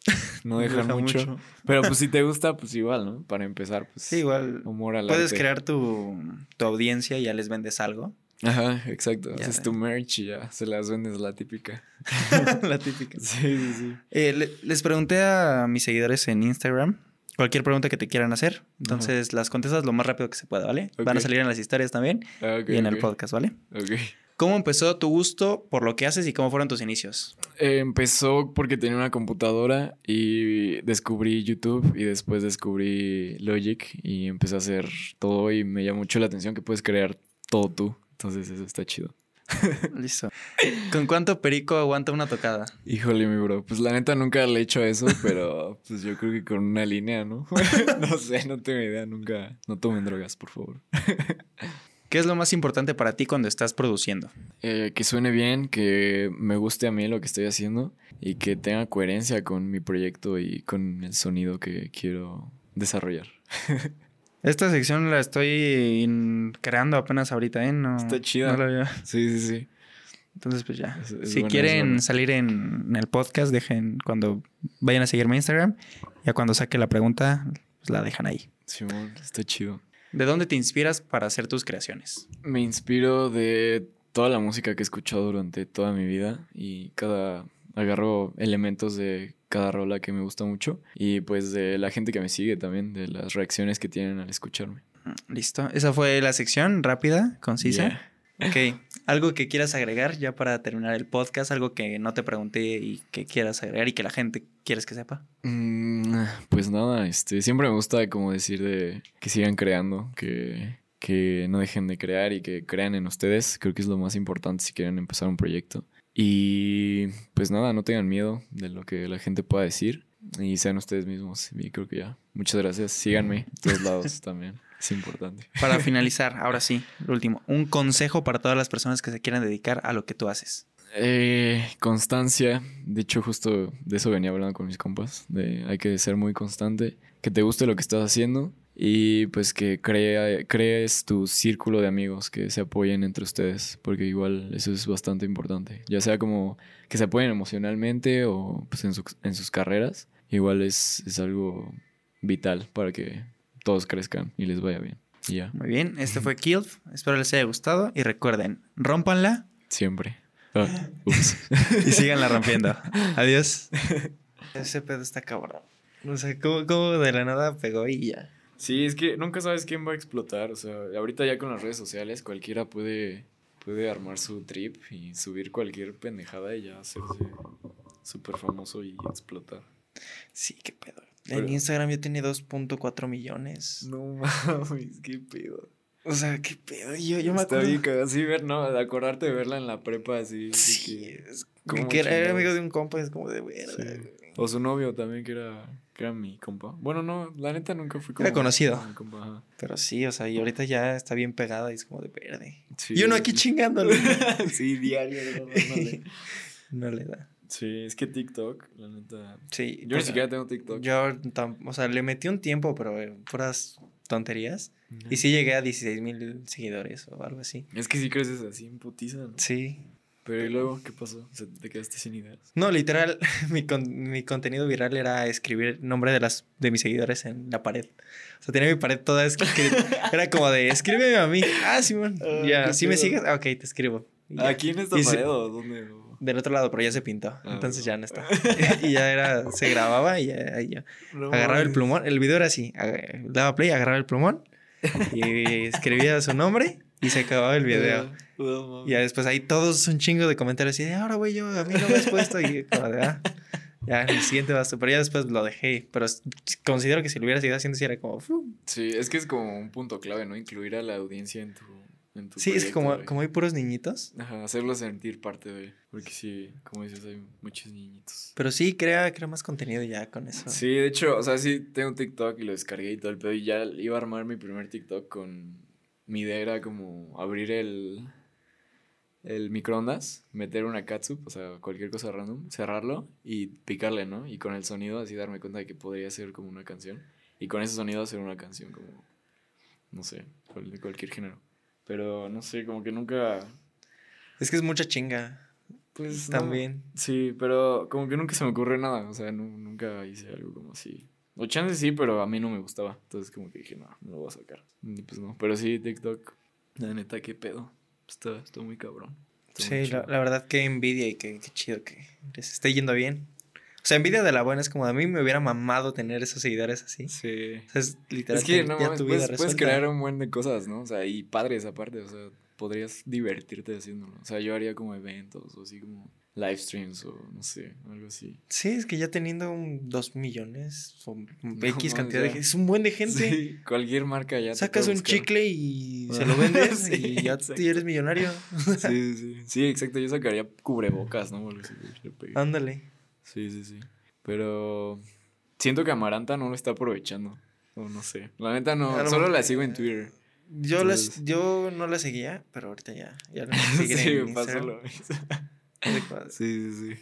no dejan mucho. Pero pues si te gusta, pues igual, ¿no? Para empezar, pues. Sí, igual. Puedes crear tu, tu, audiencia y ya les vendes algo. Ajá, exacto. Haces tu merch y ya se las vendes la típica. la típica. Sí, sí, sí. Eh, les pregunté a mis seguidores en Instagram cualquier pregunta que te quieran hacer. Entonces las contestas lo más rápido que se pueda, ¿vale? Van a salir en las historias también ah, y en el podcast, ¿vale? Ok. ¿Cómo empezó tu gusto por lo que haces y cómo fueron tus inicios? Eh, empezó porque tenía una computadora y descubrí YouTube y después descubrí Logic y empecé a hacer todo y me llamó mucho la atención que puedes crear todo tú. Entonces eso está chido. Listo. ¿Con cuánto perico aguanta una tocada? Híjole, mi bro. Pues la neta nunca le he hecho eso, pero pues yo creo que con una línea, ¿no? no sé, no tengo idea. Nunca. No tomen drogas, por favor. ¿Qué es lo más importante para ti cuando estás produciendo? Eh, que suene bien, que me guste a mí lo que estoy haciendo y que tenga coherencia con mi proyecto y con el sonido que quiero desarrollar. Esta sección la estoy creando apenas ahorita, ¿eh? No, Está chida. sí, sí, sí. Entonces, pues ya. si quieren salir en, el podcast, dejen cuando vayan a seguirme en Instagram. Ya cuando saque la pregunta, pues la dejan ahí. Simón, está chido. ¿De dónde te inspiras para hacer tus creaciones? Me inspiro de toda la música que he escuchado durante toda mi vida y cada agarro elementos de cada rola que me gusta mucho y pues de la gente que me sigue también, de las reacciones que tienen al escucharme. Listo. Esa fue la sección rápida, concisa. Ok. ¿Algo que quieras agregar ya para terminar el podcast? ¿Algo que no te pregunté y que quieras agregar y que la gente quieres que sepa? Mm, pues nada, este, siempre me gusta como decir de que sigan creando, que, que no dejen de crear y que crean en ustedes. Creo que es lo más importante si quieren empezar un proyecto. Y pues nada, no tengan miedo de lo que la gente pueda decir y sean ustedes mismos. Y creo que ya. Muchas gracias. Síganme en todos lados también. Es importante. Para finalizar, ahora sí, lo último. Un consejo para todas las personas que se quieran dedicar a lo que tú haces. Eh, constancia. De hecho, justo de eso venía hablando con mis compas. De hay que ser muy constante. Que te guste lo que estás haciendo. Y pues que crea, crees tu círculo de amigos que se apoyen entre ustedes. Porque igual eso es bastante importante. Ya sea como que se apoyen emocionalmente o pues en, en sus carreras. Igual es, es algo vital para que todos crezcan y les vaya bien. Muy bien, este fue Killed. Espero les haya gustado y recuerden, rompanla. Siempre. Ah, y síganla rompiendo. Adiós. Ese pedo está cabrón. No sé, ¿cómo, de la nada pegó y ya? Sí, es que nunca sabes quién va a explotar. O sea, ahorita ya con las redes sociales cualquiera puede, puede armar su trip y subir cualquier pendejada y ya hacerse súper famoso y explotar. Sí, qué pedo. En Instagram yo tenía 2.4 millones. No mames, qué pedo. O sea, qué pedo. Yo, yo me acuerdo. Está bien ver, no, de acordarte de verla en la prepa así. Sí, es como que era, amigo de un compa, es como de verdad. O su novio también, que era, que era mi compa. Bueno, no, la neta nunca fui como. Era conocido. Pero sí, o sea, y ahorita ya está bien pegada y es como de verde. y uno aquí chingándole. sí, diario. no le da. Sí, es que TikTok, la neta. Sí. Yo ni siquiera tengo TikTok. Yo, o sea, le metí un tiempo, pero puras tonterías. Y sí llegué a 16 mil seguidores o algo así. Es que sí creces así en putiza, ¿no? Sí. Pero ¿y luego qué pasó? Te quedaste sin ideas. No, literal, mi, con- mi contenido viral era escribir nombre de las de mis seguidores en la pared. O sea, tenía mi pared toda escrita. era como de, escríbeme a mí. Ah, Simón. Ah, ya, ¿sí me sigues? Ah, ok, te escribo. ¿Aquí en esta Y pared o dónde? Del otro lado, pero ya se pintó. Ah, entonces ya no está. y ya era, se grababa y ya, ya. No Agarraba el mames. plumón. El video era así. Daba play, agarraba el plumón y escribía su nombre y se acababa el video. No. Y ya después ahí todos un chingo de comentarios así de ahora güey yo, a mí no me has puesto. Y como de, ah, ya el siguiente basta. Pero ya después lo dejé. Pero considero que si lo hubiera seguido haciendo, sí era como. "Fu". Sí, es que es como un punto clave, ¿no? Incluir a la audiencia en tu. En tu Sí, es que como, como hay puros niñitos. Ajá, hacerlos sentir parte de. Porque sí, como dices, hay muchos niñitos. Pero sí, crea, crea más contenido ya con eso. Sí, de hecho, o sea, sí tengo un TikTok y lo descargué y todo el pedo. Y ya iba a armar mi primer TikTok con. Mi idea era como abrir el. El microondas, meter una catsup, o sea, cualquier cosa random, cerrarlo y picarle, ¿no? Y con el sonido así darme cuenta de que podría ser como una canción. Y con ese sonido hacer una canción como. No sé, de cualquier género. Pero no sé, como que nunca. Es que es mucha chinga. Pues no. También. Sí, pero como que nunca se me ocurre nada. O sea, nu- nunca hice algo como así. O chance sí, pero a mí no me gustaba. Entonces como que dije, no, no lo voy a sacar. Y pues no. Pero sí, TikTok. La neta, qué pedo. Está, está muy cabrón. Está muy Sí, la, la verdad, qué envidia y qué, qué chido que les esté yendo bien. O sea, envidia de la buena es como a mí me hubiera mamado tener esos seguidores así. Sí. O sea, es literal Es que no ya tu vida puedes, puedes resuelta. crear un buen de cosas, ¿no? O sea, y padres aparte. O sea, podrías divertirte haciéndolo. O sea, yo haría como eventos o así como live streams o no sé, algo así. Sí, es que ya teniendo un dos millones o No X cantidad de gente, es un buen de gente. Sí, cualquier marca ya. Sacas un buscar. chicle y se Ah, lo vendes sí, y ya exacto. eres millonario. Sí, sí. Sí, exacto. Yo sacaría cubrebocas, ¿no? Algo así. Ándale. Sí, sí, sí. Pero siento que Amaranta no lo está aprovechando. O no sé. La neta no. Solo la sigo en Twitter. Yo, las, yo no la seguía, pero ahorita ya, ya la seguiré sí, en Sí, sí, sí.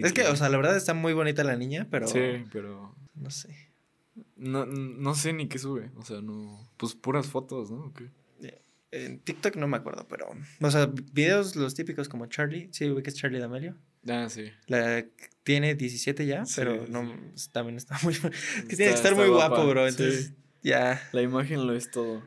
Es que, o sea, la verdad está muy bonita la niña, pero Sí, pero. no sé. No, no sé ni qué sube. O sea, no. Pues puras fotos, ¿no? ¿O qué? En TikTok no me acuerdo, pero. O sea, videos los típicos como Charlie. Sí, que es Charlie D'Amelio. Ah, sí. La tiene 17 ya, Sí, pero sí. no, también está muy. Es que Está- tiene que estar muy guapa, guapo, bro. sí. Entonces, ya. La imagen lo es todo.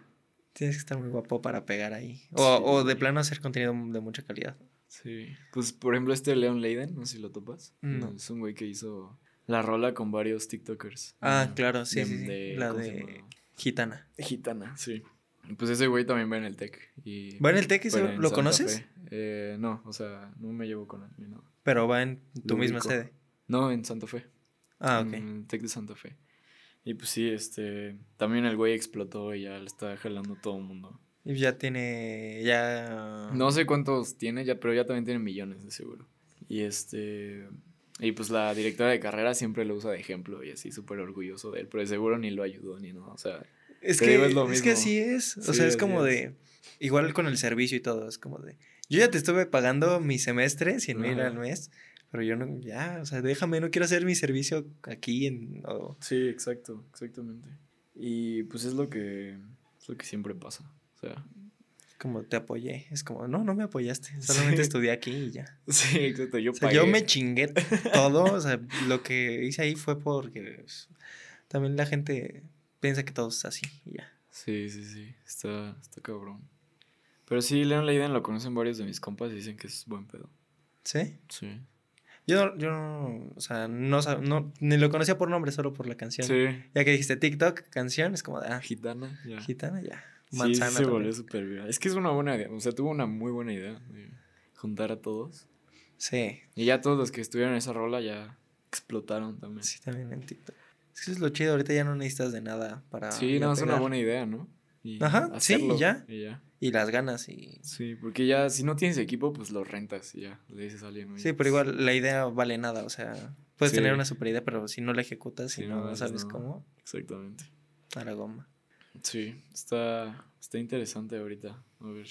Tienes que estar muy guapo para pegar ahí. O, Sí. o de plano hacer contenido de mucha calidad. Sí. Pues, por ejemplo, este Leon Leiden, no sé si lo topas. No. Es un güey que hizo la rola con varios TikTokers. Ah, Mm, claro, sí, de- sí, sí. de- la ¿cómo se de? Gitana. Gitana, sí. Pues ese güey también va en el tech. Y ¿Va en el Tec? pero ese- en ¿Lo Santa conoces? Eh, no, o sea, no me llevo con él ni nada. Pero va en tu Lo misma sede. No, en Santa Fe. Ah, En ok. el tech de Santa Fe. Y pues sí, este. También el güey explotó y ya le está jalando todo el mundo. Y ya tiene. Ya. No sé cuántos tiene, ya, pero ya también tiene millones de seguro. Y este. Y pues la directora de carrera siempre lo usa de ejemplo y así súper orgulloso de él, pero de seguro ni lo ayudó ni nada. O sea, Es que, es lo es que así es. O Sí, sea, es como es. de. Igual con el servicio y todo. Es como de. Yo ya te estuve pagando mi semestre, 100 mil al mes. Pero yo no. Ya, o sea, déjame, no quiero hacer mi servicio aquí en. Sí, exacto, exactamente. Y pues es lo que es lo que siempre pasa. O sea, como te apoyé. Es como, no, no me apoyaste. Solamente Sí. estudié aquí y ya. sí, exacto, yo O sea, pagué. yo me chingué todo. O sea, lo que hice ahí fue porque pues, también la gente piensa que todo es así y ya. Sí, sí, sí, está está cabrón. Pero sí, Leon Leiden lo conocen varios de mis compas y dicen que es buen pedo. ¿Sí? Sí. Yo, no- yo no, o sea, no, no, ni lo conocía por nombre, solo por la canción. Sí. Ya que dijiste TikTok, canción, es como de, ah, Gitana, ya. gitana, ya. Manzana. sí se volvió súper viral. Es que es una buena idea. O sea, tuvo una muy buena idea de juntar a todos. Sí, Y ya todos los que estuvieron en esa rola ya explotaron también. sí, también en TikTok. Es que eso es lo chido, ahorita ya no necesitas de nada para. Sí, no, es una buena idea, ¿no? Y Ajá, sí, y ya. Y ya. Y las ganas y. Sí, porque ya si no tienes equipo, pues lo rentas y ya. Le dices a alguien. "Oye, Sí, pero igual la idea vale nada, o sea, puedes Sí. tener una super idea, pero si no la ejecutas, si no, sabes cómo, Exactamente. a la goma. Sí, está, está interesante ahorita. A ver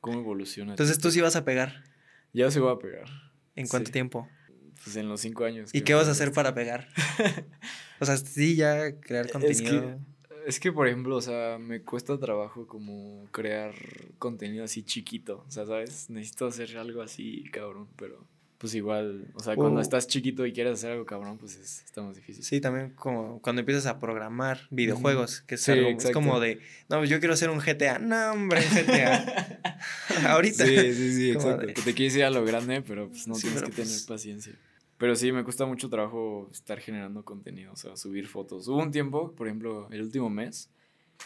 cómo evoluciona. Entonces tú sí vas a pegar. Ya se va a pegar. ¿En cuánto Sí. tiempo? Pues en los cinco años. ¿Y qué vas a hacer para pegar? o sea, sí, ya crear Es contenido. que Es que, por ejemplo, o sea, me cuesta trabajo como crear contenido así chiquito. O sea, ¿sabes? Necesito hacer algo así, cabrón, pero pues igual, o sea, cuando O- estás chiquito y quieres hacer algo cabrón, pues es, está más difícil. Sí, también como cuando empiezas a programar videojuegos, que es, Sí, algo- es como de, no, pues yo quiero hacer un GTA. No, hombre, GTA. Ahorita. Sí, sí, sí, exacto. de- Que te quieres ir a lo grande, pero pues no Sí, tienes que tener pues- paciencia. Pero sí, me cuesta mucho trabajo estar generando contenido, o sea, subir fotos. Hubo un tiempo, por ejemplo, el último mes,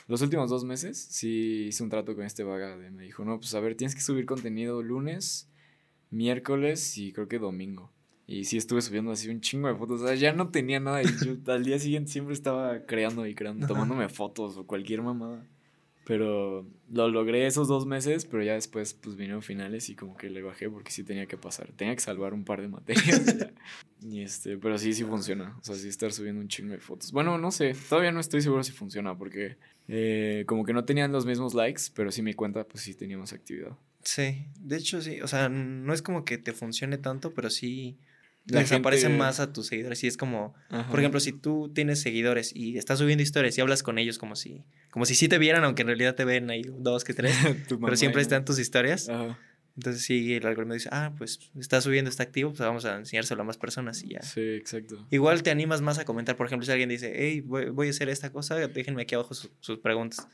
los últimos dos meses, sí hice un trato con este vaga de, me dijo, no, pues a ver, tienes que subir contenido lunes, miércoles y creo que domingo. Y sí estuve subiendo así un chingo de fotos, o sea, ya no tenía nada y yo al día siguiente siempre estaba creando y creando, tomándome fotos o cualquier mamada. Pero lo logré esos dos meses, pero ya después pues vinieron finales y como que le bajé porque sí tenía que pasar. Tenía que salvar un par de materias. y este, pero sí, sí funciona. O sea, sí estar subiendo un chingo de fotos. Bueno, no sé, todavía no estoy seguro si funciona porque eh, como que no tenían los mismos likes, pero sí mi cuenta pues sí tenía más actividad. Sí, de hecho sí, o sea, no es como que te funcione tanto, pero sí La les aparece gente- más a tus seguidores. Y es como, Ajá. por ejemplo, si tú tienes seguidores y estás subiendo historias y hablas con ellos como si, como si sí te vieran, aunque en realidad te ven ahí dos que tres, pero siempre están tus historias. Ajá. Entonces sí, el algoritmo dice, ah, pues está subiendo, está activo, pues vamos a enseñárselo a más personas y ya. Sí, exacto. Igual te animas más a comentar, por ejemplo, si alguien dice, hey, voy, voy a hacer esta cosa, déjenme aquí abajo su- sus preguntas.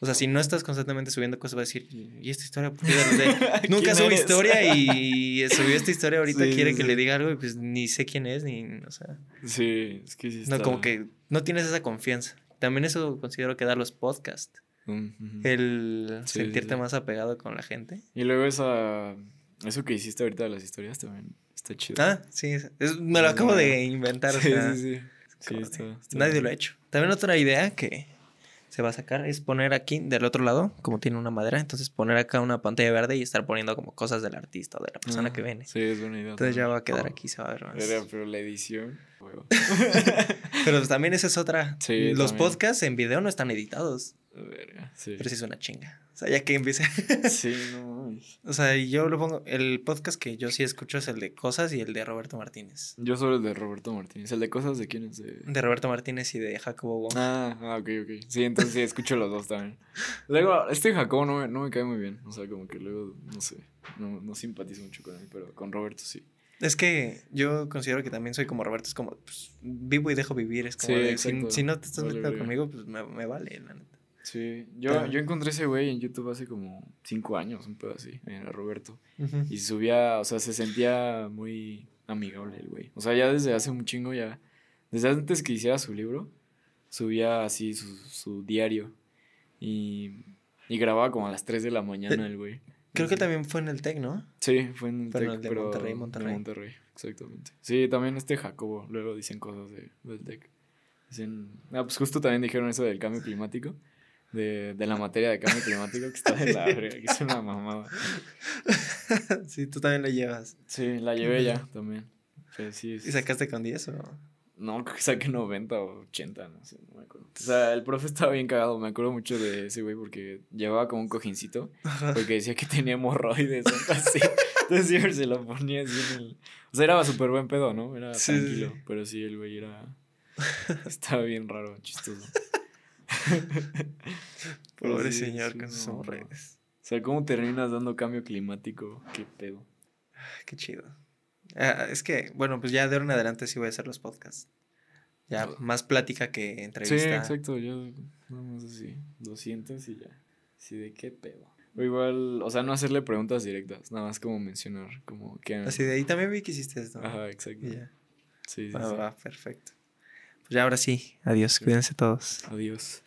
O sea, si no estás constantemente subiendo cosas, va a decir, ¿y esta historia? por qué de- Nunca ¿Quién sube eres? historia y subió esta historia ahorita, Sí, quiere sí, que le diga algo y pues ni sé quién es, ni, o sea, Sí, es que sí no, como que no tienes esa confianza. También eso considero que da los podcasts, el Sí, sentirte más apegado con la gente. Y luego esa... Eso que hiciste ahorita de las historias también está chido. Ah, sí, es- me lo acabo de inventar. o sí, sea, sí, sí. Está, está Nadie lo ha hecho. También otra idea que se va a sacar es poner aquí del otro lado, como tiene una madera, entonces poner acá una pantalla verde y estar poniendo como cosas del artista o de la persona Ah, que viene. Sí, es buena idea. Entonces ya va a quedar aquí, se va a ver más. Pero, pero la edición... huevo. Pero pues también esa es otra. Sí, Los también. podcasts en video no están editados, Verga, sí. pero sí es una chinga. O sea, ya que empiece. Sí, no mames. o sea, yo lo pongo. El podcast que yo sí escucho es el de Cosas y el de Roberto Martínez. Yo solo el de Roberto Martínez. ¿El de cosas de quién es? De... De Roberto Martínez y de Jacobo Wong. Ah, ah, ok, ok. Sí, entonces sí, escucho los dos también. Luego, este Jacobo no me, no me cae muy bien. O sea, como que luego, no sé, no, no simpatizo mucho con él, pero con Roberto sí. Es que yo considero que también soy como Roberto, es como, pues, vivo y dejo vivir, es como, Sí, de, si, no te estás metiendo conmigo, pues me, me vale, la neta. Sí, yo, yo encontré ese güey en YouTube hace como cinco años, un pedo así, era Roberto. Y subía, o sea, se sentía muy amigable el güey. O sea, ya desde hace un chingo ya, desde antes que hiciera su libro, subía así su, su diario y, y grababa como a las 3 de la mañana el güey. Creo que también fue en el TEC, ¿no? Sí, fue en el Pero Tec, el de pero Monterrey, Monterrey. Monterrey, exactamente. Sí, también este Jacobo, luego dicen cosas de, del Tec. Dicen, ah, pues justo también dijeron eso del cambio climático, de, de la materia de cambio climático, que está de la que es una mamada. sí, tú también lo llevas. Sí, la llevé ya también. Pero sí, es- ¿Y sacaste con 10 o...? No, creo que saqué 90 o 80, no sé, no me acuerdo. O sea, el profe estaba bien cagado, me acuerdo mucho de ese güey porque llevaba como un cojincito, porque decía que tenía hemorroides así. Entonces siempre se lo ponía así en el... O sea, era súper buen pedo, ¿no? Era sí, tranquilo, sí. pero sí, el güey era... Estaba bien raro, chistoso. Pobre sí, señor sí, con sus no, hemorroides. O sea, ¿cómo terminas dando cambio climático? ¿Qué pedo? Qué chido. Ah, es que, bueno, pues ya de ahora en adelante sí voy a hacer los podcasts. Ya Ah. más plática que Sí, entrevista. exacto, yo más así, 200 y ya. Sí, de qué pedo. O igual, o sea, no hacerle preguntas directas, nada más como mencionar, como que... Así de ahí también vi que hiciste esto. Ajá, exacto. Sí, sí, sí. va, perfecto. Pues ya ahora sí. Adiós. Cuídense todos. Adiós.